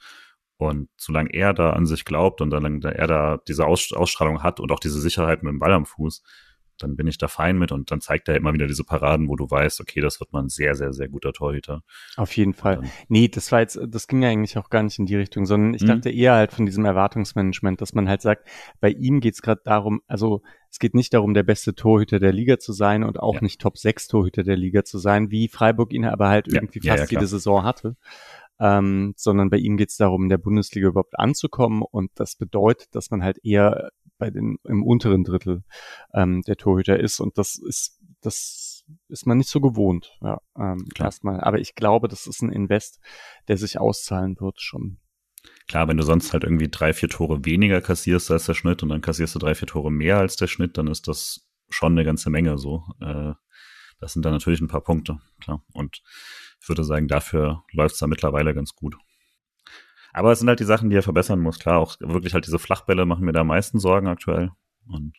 Und solange er da an sich glaubt und solange er da diese Ausstrahlung hat und auch diese Sicherheit mit dem Ball am Fuß, dann bin ich da fein mit und dann zeigt er immer wieder diese Paraden, wo du weißt, okay, das wird mal ein sehr, sehr, sehr guter Torhüter. Auf jeden Fall. Dann, nee, das war jetzt, das ging ja eigentlich auch gar nicht in die Richtung, sondern ich mhm. dachte eher halt von diesem Erwartungsmanagement, dass man halt sagt, bei ihm geht's gerade darum, also es geht nicht darum, der beste Torhüter der Liga zu sein und auch ja. nicht Top 6 Torhüter der Liga zu sein, wie Freiburg ihn aber halt irgendwie ja, fast ja, jede Saison hatte. Ähm, sondern bei ihm geht es darum, in der Bundesliga überhaupt anzukommen und das bedeutet, dass man halt eher bei den im unteren Drittel ähm, der Torhüter ist und das ist das ist man nicht so gewohnt, ja, ähm, erstmal. Aber ich glaube, das ist ein Invest, der sich auszahlen wird schon. Klar, wenn du sonst halt irgendwie drei, vier Tore weniger kassierst als der Schnitt und dann kassierst du drei, vier Tore mehr als der Schnitt, dann ist das schon eine ganze Menge so. Äh, das sind dann natürlich ein paar Punkte, klar. Und ich würde sagen, dafür läuft es da mittlerweile ganz gut. Aber es sind halt die Sachen, die er verbessern muss. Klar, auch wirklich halt diese Flachbälle machen mir da am meisten Sorgen aktuell. Und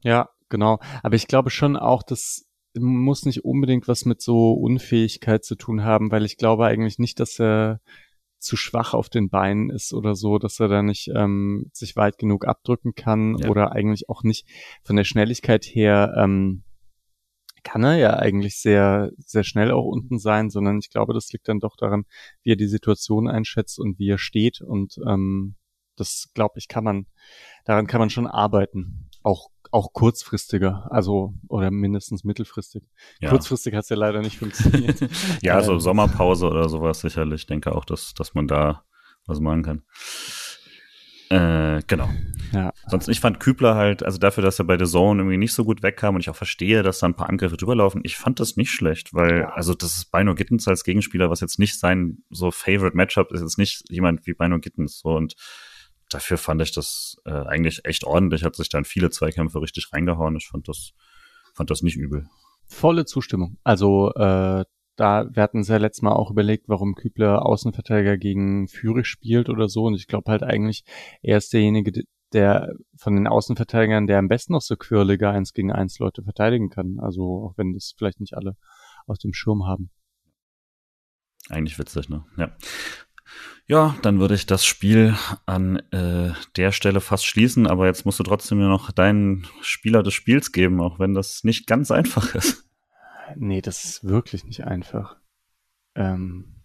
ja, genau. Aber ich glaube schon auch, das muss nicht unbedingt was mit so Unfähigkeit zu tun haben, weil ich glaube eigentlich nicht, dass er zu schwach auf den Beinen ist oder so, dass er da nicht ähm, sich weit genug abdrücken kann ja. oder eigentlich auch nicht von der Schnelligkeit her ähm, kann er ja eigentlich sehr, sehr schnell auch unten sein, sondern ich glaube, das liegt dann doch daran, wie er die Situation einschätzt und wie er steht. Und ähm, das, glaube ich, kann man, daran kann man schon arbeiten. Auch auch kurzfristiger, also oder mindestens mittelfristig. Ja. Kurzfristig hat es ja leider nicht funktioniert. ja, so ähm. Sommerpause oder sowas sicherlich. Ich denke auch, dass, dass man da was machen kann. Äh, genau. Ja. Sonst, ich fand Kübler halt, also dafür, dass er bei The Zone irgendwie nicht so gut wegkam und ich auch verstehe, dass da ein paar Angriffe drüber laufen, ich fand das nicht schlecht, weil, ja. also das ist Bino Gittens als Gegenspieler, was jetzt nicht sein so Favorite Matchup ist, jetzt nicht jemand wie Bino Gittens, so und dafür fand ich das äh, eigentlich echt ordentlich, hat sich dann viele Zweikämpfe richtig reingehauen. Ich fand das, fand das nicht übel. Volle Zustimmung. Also äh, da, wir hatten sehr letztes Mal auch überlegt, warum Kübler Außenverteidiger gegen Führig spielt oder so. Und ich glaube halt eigentlich, er ist derjenige, der von den Außenverteidigern, der am besten noch so quirlige eins gegen eins Leute verteidigen kann. Also auch wenn das vielleicht nicht alle aus dem Schirm haben. Eigentlich witzig, ne? Ja. Ja, dann würde ich das Spiel an äh, der Stelle fast schließen, aber jetzt musst du trotzdem mir noch deinen Spieler des Spiels geben, auch wenn das nicht ganz einfach ist. Nee, das ist wirklich nicht einfach. Ähm,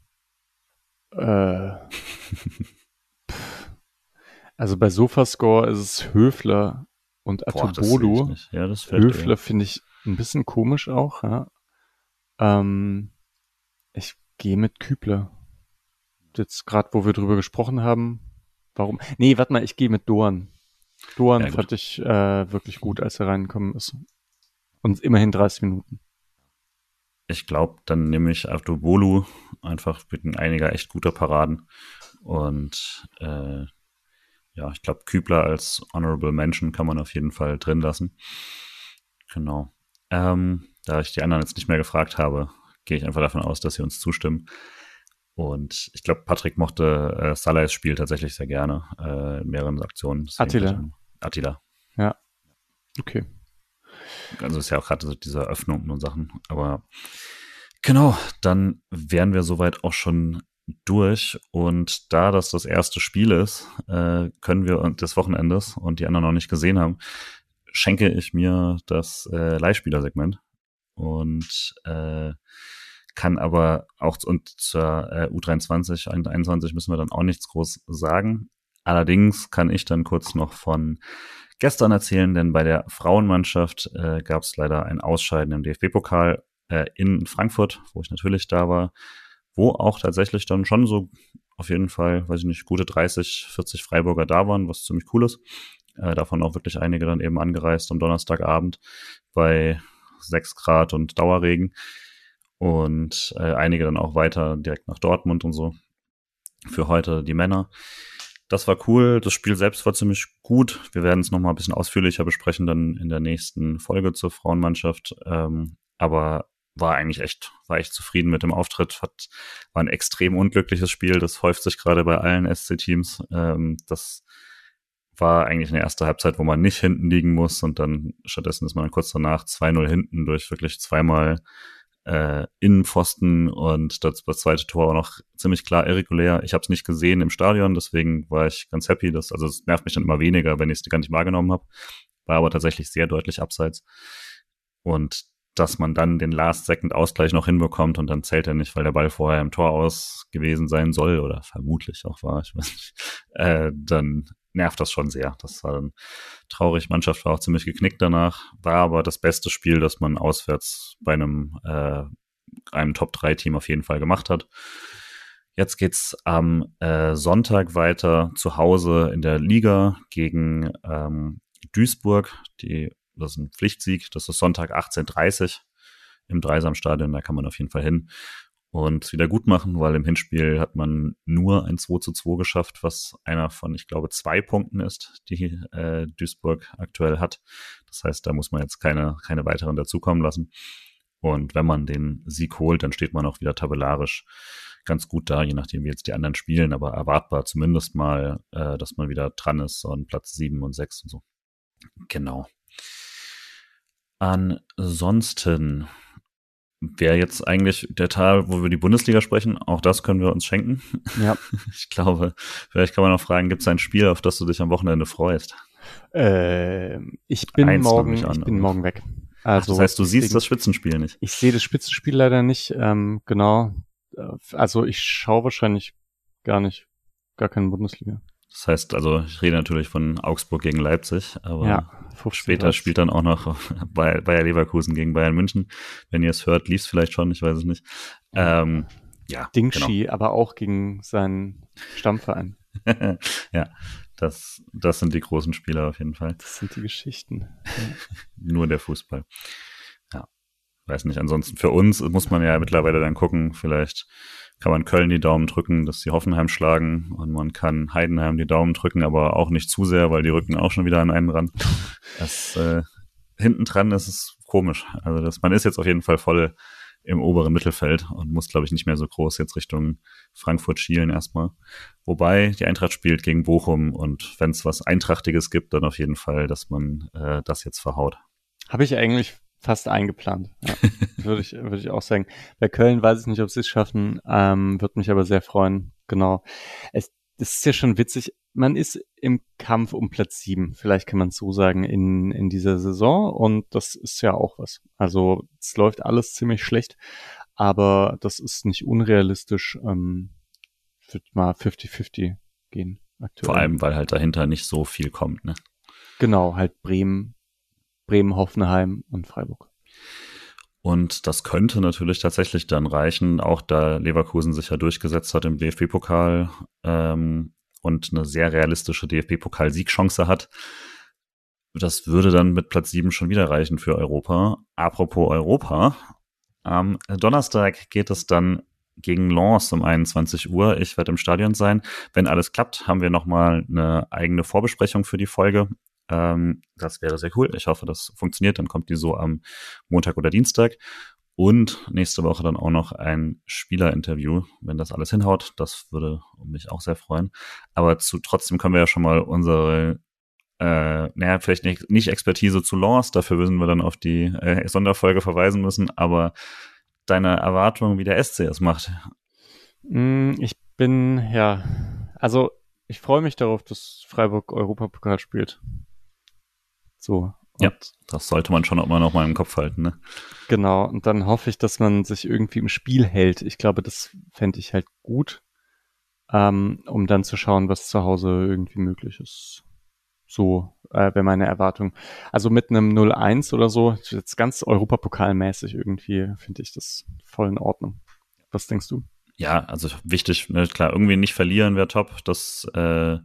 äh, also bei Sofascore ist es Höfler und Atobolu. Ja, Höfler finde ich ein bisschen komisch auch. Ja. Ähm, ich gehe mit Kübler. Jetzt gerade, wo wir drüber gesprochen haben. Warum? Nee, warte mal, ich gehe mit Dorn. Dorn ja, fand ich äh, wirklich gut, als er reingekommen ist. Und immerhin 30 Minuten. Ich glaube, dann nehme ich Abdubolu einfach mit einiger echt guter Paraden. Und äh, ja, ich glaube, Kübler als Honorable Mention kann man auf jeden Fall drin lassen. Genau. Ähm, da ich die anderen jetzt nicht mehr gefragt habe, gehe ich einfach davon aus, dass sie uns zustimmen. Und ich glaube, Patrick mochte äh, Salahs Spiel tatsächlich sehr gerne äh, in mehreren Aktionen. Attila. Attila. Ja. Okay. Also ist ja auch gerade so diese Öffnungen und Sachen. Aber genau, dann wären wir soweit auch schon durch. Und da das das erste Spiel ist, äh, können wir des Wochenendes und die anderen noch nicht gesehen haben, schenke ich mir das äh, Leihspielersegment und äh, kann aber auch und zur äh, U23 und 21 müssen wir dann auch nichts groß sagen. Allerdings kann ich dann kurz noch von gestern erzählen, denn bei der Frauenmannschaft äh, gab es leider ein Ausscheiden im DFB-Pokal äh, in Frankfurt, wo ich natürlich da war, wo auch tatsächlich dann schon so auf jeden Fall, weiß ich nicht, gute 30, 40 Freiburger da waren, was ziemlich cool ist. Äh, davon auch wirklich einige dann eben angereist am Donnerstagabend bei 6 Grad und Dauerregen und äh, einige dann auch weiter direkt nach Dortmund und so. Für heute die Männer. Das war cool. Das Spiel selbst war ziemlich gut. Wir werden es nochmal ein bisschen ausführlicher besprechen dann in der nächsten Folge zur Frauenmannschaft. Ähm, aber war eigentlich echt, war echt zufrieden mit dem Auftritt. Hat, war ein extrem unglückliches Spiel. Das häuft sich gerade bei allen SC-Teams. Ähm, das war eigentlich eine erste Halbzeit, wo man nicht hinten liegen muss und dann stattdessen ist man kurz danach 2-0 hinten durch wirklich zweimal äh, Innenpfosten und das, das zweite Tor war noch ziemlich klar irregulär. Ich habe es nicht gesehen im Stadion, deswegen war ich ganz happy. Dass, also es nervt mich dann immer weniger, wenn ich es gar nicht wahrgenommen habe. War aber tatsächlich sehr deutlich abseits. Und dass man dann den Last-Second-Ausgleich noch hinbekommt und dann zählt er nicht, weil der Ball vorher im Tor aus gewesen sein soll oder vermutlich auch war, ich weiß nicht, äh, dann nervt das schon sehr. Das war dann traurig. Mannschaft war auch ziemlich geknickt danach, war aber das beste Spiel, das man auswärts bei einem, äh, einem Top-3-Team auf jeden Fall gemacht hat. Jetzt geht's am äh, Sonntag weiter zu Hause in der Liga gegen ähm, Duisburg. Die, das ist ein Pflichtsieg. Das ist Sonntag 18.30 im Dreisamstadion. Da kann man auf jeden Fall hin und wieder gut machen, weil im Hinspiel hat man nur ein 2 zu 2 geschafft, was einer von, ich glaube, zwei Punkten ist, die äh, Duisburg aktuell hat. Das heißt, da muss man jetzt keine, keine weiteren dazukommen lassen. Und wenn man den Sieg holt, dann steht man auch wieder tabellarisch ganz gut da, je nachdem, wie jetzt die anderen spielen, aber erwartbar zumindest mal, äh, dass man wieder dran ist und Platz 7 und 6 und so. Genau. Ansonsten wäre jetzt eigentlich der Teil, wo wir die Bundesliga sprechen. Auch das können wir uns schenken. Ja. Ich glaube, vielleicht kann man noch fragen, gibt es ein Spiel, auf das du dich am Wochenende freust? Äh, ich bin Eins morgen, an, ich bin morgen weg. Also, Ach, das heißt, du siehst das Spitzenspiel nicht? Ich sehe das Spitzenspiel leider nicht. Ähm, genau. Äh, also ich schaue wahrscheinlich gar nicht, gar keine Bundesliga. Das heißt, also ich rede natürlich von Augsburg gegen Leipzig, aber ja, später spielt dann auch noch Bayer Leverkusen gegen Bayern München. Wenn ihr es hört, lief es vielleicht schon, ich weiß es nicht. Ähm, ja, Dingshi, genau. aber auch gegen seinen Stammverein. ja, das, das sind die großen Spieler auf jeden Fall. Das sind die Geschichten. Nur der Fußball. Ja, weiß nicht. Ansonsten für uns muss man ja mittlerweile dann gucken, vielleicht kann man Köln die Daumen drücken, dass sie Hoffenheim schlagen und man kann Heidenheim die Daumen drücken, aber auch nicht zu sehr, weil die rücken auch schon wieder an einen ran. Das, äh, hinten dran ist es komisch. Also das, man ist jetzt auf jeden Fall voll im oberen Mittelfeld und muss, glaube ich, nicht mehr so groß jetzt Richtung Frankfurt schielen erstmal. Wobei die Eintracht spielt gegen Bochum und wenn es was Eintrachtiges gibt, dann auf jeden Fall, dass man äh, das jetzt verhaut. Habe ich eigentlich fast eingeplant. Ja, würde ich, würde ich auch sagen. Bei Köln weiß ich nicht, ob sie es schaffen, ähm, würde mich aber sehr freuen. Genau. Es, das ist ja schon witzig. Man ist im Kampf um Platz sieben, vielleicht kann man es so sagen, in, in dieser Saison. Und das ist ja auch was. Also es läuft alles ziemlich schlecht. aber das ist nicht unrealistisch. Ähm, ich würde mal 50-50 gehen aktuell. Vor allem, weil halt dahinter nicht so viel kommt, ne? Genau, halt Bremen, Bremen, Hoffenheim und Freiburg. Und das könnte natürlich tatsächlich dann reichen, auch da Leverkusen sich ja durchgesetzt hat im DFB-Pokal ähm, und eine sehr realistische DFB-Pokal-Siegchance hat. Das würde dann mit Platz 7 schon wieder reichen für Europa. Apropos Europa, am Donnerstag geht es dann gegen Lens um 21 Uhr. Ich werde im Stadion sein. Wenn alles klappt, haben wir nochmal eine eigene Vorbesprechung für die Folge. Ähm, das wäre sehr cool. Ich hoffe, das funktioniert. Dann kommt die so am Montag oder Dienstag. Und nächste Woche dann auch noch ein Spielerinterview, wenn das alles hinhaut. Das würde mich auch sehr freuen. Aber zu, trotzdem können wir ja schon mal unsere, äh, naja, vielleicht nicht, nicht Expertise zu Lance, dafür würden wir dann auf die äh, Sonderfolge verweisen müssen, aber deine Erwartungen, wie der SC es macht? Mm, ich bin, ja, also ich freue mich darauf, dass Freiburg Europapokal spielt. So. ja, das sollte man schon auch mal noch mal im Kopf halten, ne? Genau, und dann hoffe ich, dass man sich irgendwie im Spiel hält. Ich glaube, das fände ich halt gut, ähm, um dann zu schauen, was zu Hause irgendwie möglich ist. So äh, wäre meine Erwartung. Also mit einem 0-1 oder so, jetzt ganz Europapokalmäßig irgendwie, finde ich das voll in Ordnung. Was denkst du? Ja, also wichtig, ne, klar, irgendwie nicht verlieren wäre top. Das äh,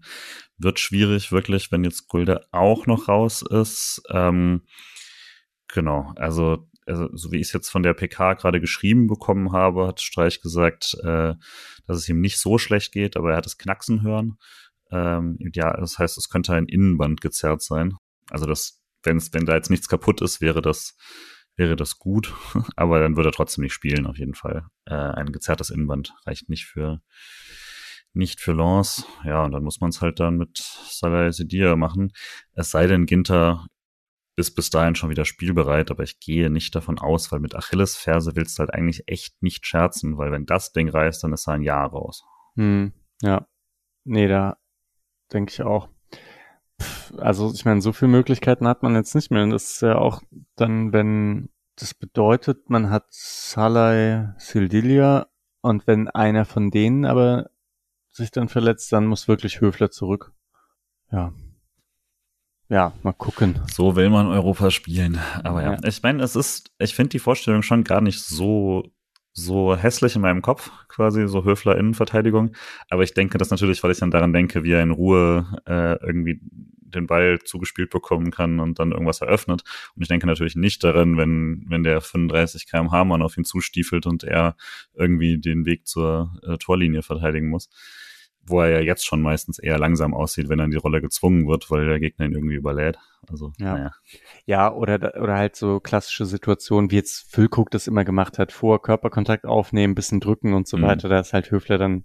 wird schwierig, wirklich, wenn jetzt Gulde auch noch raus ist. Ähm, genau, also, also so wie ich es jetzt von der PK gerade geschrieben bekommen habe, hat Streich gesagt, äh, dass es ihm nicht so schlecht geht, aber er hat es knacksen hören. Ähm, ja, das heißt, es könnte ein Innenband gezerrt sein. Also das, wenn's, wenn da jetzt nichts kaputt ist, wäre das, wäre das gut. Aber dann würde er trotzdem nicht spielen, auf jeden Fall. Äh, ein gezerrtes Innenband reicht nicht für, nicht für Lance. Ja, und dann muss man es halt dann mit Salah Sedia machen. Es sei denn, Ginter ist bis dahin schon wieder spielbereit, aber ich gehe nicht davon aus, weil mit Achillesferse willst du halt eigentlich echt nicht scherzen, weil wenn das Ding reißt, dann ist er ein Jahr raus. Hm, ja. Nee, da denke ich auch. Also ich meine, so viele Möglichkeiten hat man jetzt nicht mehr. Und das ist ja auch dann, wenn das bedeutet, man hat Salai Sildilia und wenn einer von denen aber sich dann verletzt, dann muss wirklich Höfler zurück. Ja. Ja, mal gucken. So will man Europa spielen. Aber ja, ja. ich meine, es ist, ich finde die Vorstellung schon gar nicht so so hässlich in meinem Kopf, quasi so Höfler Innenverteidigung. Aber ich denke das natürlich, weil ich dann daran denke, wie er in Ruhe äh, irgendwie den Ball zugespielt bekommen kann und dann irgendwas eröffnet. Und ich denke natürlich nicht daran, wenn, wenn der 35 kmh Mann auf ihn zustiefelt und er irgendwie den Weg zur äh, Torlinie verteidigen muss wo er ja jetzt schon meistens eher langsam aussieht, wenn er in die Rolle gezwungen wird, weil der Gegner ihn irgendwie überlädt. Also, ja. Naja. Ja, oder, oder halt so klassische Situationen, wie jetzt Füllkrug das immer gemacht hat, vor Körperkontakt aufnehmen, bisschen drücken und so mhm. weiter. Da ist halt Höfler dann,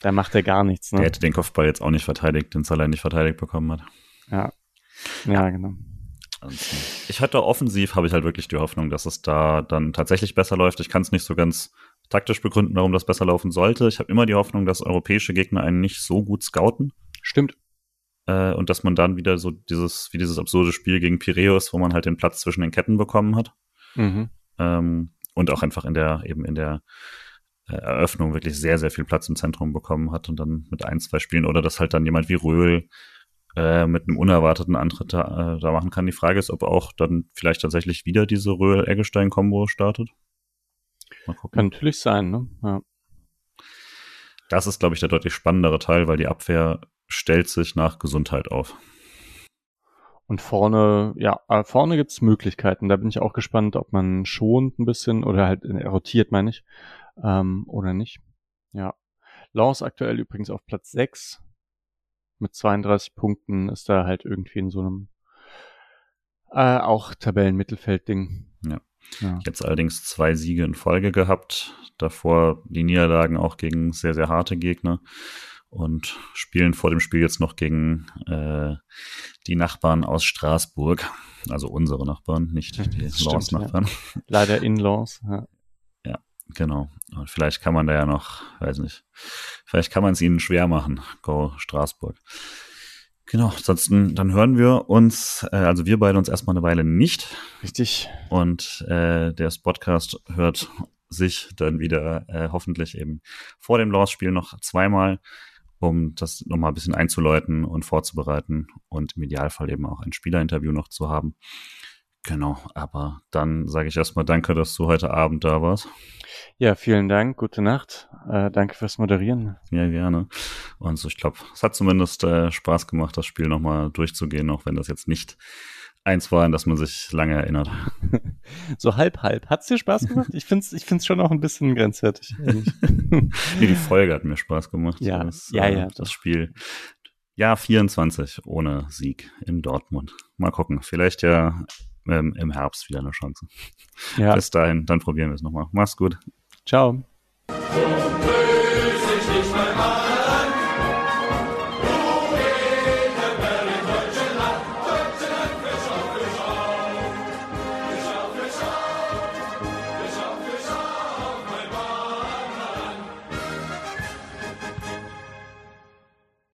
da macht er gar nichts. Ne? Der hätte den Kopfball jetzt auch nicht verteidigt, den Salah nicht verteidigt bekommen hat. Ja. Ja, genau. Ich hatte offensiv, habe ich halt wirklich die Hoffnung, dass es da dann tatsächlich besser läuft. Ich kann es nicht so ganz taktisch begründen, warum das besser laufen sollte. Ich habe immer die Hoffnung, dass europäische Gegner einen nicht so gut scouten. Stimmt. Äh, und dass man dann wieder so dieses, wie dieses absurde Spiel gegen Piräus, wo man halt den Platz zwischen den Ketten bekommen hat. Mhm. Ähm, und auch einfach in der, eben in der äh, Eröffnung wirklich sehr, sehr viel Platz im Zentrum bekommen hat und dann mit ein, zwei Spielen oder dass halt dann jemand wie Röhl äh, mit einem unerwarteten Antritt da, äh, da machen kann. Die Frage ist, ob auch dann vielleicht tatsächlich wieder diese Röhl-Eggestein-Kombo startet. Mal gucken. Kann natürlich sein, ne? Ja. Das ist, glaube ich, der deutlich spannendere Teil, weil die Abwehr stellt sich nach Gesundheit auf. Und vorne, ja, äh, vorne gibt's Möglichkeiten. Da bin ich auch gespannt, ob man schont ein bisschen oder halt rotiert, meine ich, ähm, oder nicht. Ja. Laws aktuell übrigens auf Platz 6. Mit 32 Punkten ist da halt irgendwie in so einem äh, auch Tabellenmittelfeld-Ding. Ja. Ja. Jetzt allerdings zwei Siege in Folge gehabt. Davor die Niederlagen auch gegen sehr, sehr harte Gegner. Und spielen vor dem Spiel jetzt noch gegen äh, die Nachbarn aus Straßburg. Also unsere Nachbarn, nicht die Laws-Nachbarn. Ja. Leider In-Laws. Ja. ja, genau. Und vielleicht kann man da ja noch, weiß nicht, vielleicht kann man es ihnen schwer machen. Go Straßburg. Genau, ansonsten dann hören wir uns, äh, also wir beide uns erstmal eine Weile nicht. Richtig. Und äh, der Podcast hört sich dann wieder äh, hoffentlich eben vor dem Laws-Spiel noch zweimal, um das nochmal ein bisschen einzuläuten und vorzubereiten und im Idealfall eben auch ein Spielerinterview noch zu haben. Genau, aber dann sage ich erstmal danke, dass du heute Abend da warst. Ja, vielen Dank, gute Nacht. Äh, danke fürs Moderieren. Ja, gerne. Und so, ich glaube, es hat zumindest äh, Spaß gemacht, das Spiel nochmal durchzugehen, auch wenn das jetzt nicht eins war, an das man sich lange erinnert. so halb, halb. Hat's dir Spaß gemacht? Ich find's, ich find's schon auch ein bisschen grenzwertig. nee, die Folge hat mir Spaß gemacht. Ja, das, ja, ja. Äh, das Spiel. Ja, 24 ohne Sieg in Dortmund. Mal gucken. Vielleicht ja ähm, im Herbst wieder eine Chance. Ja. Bis dahin, dann probieren wir es nochmal. Mach's gut. Ciao.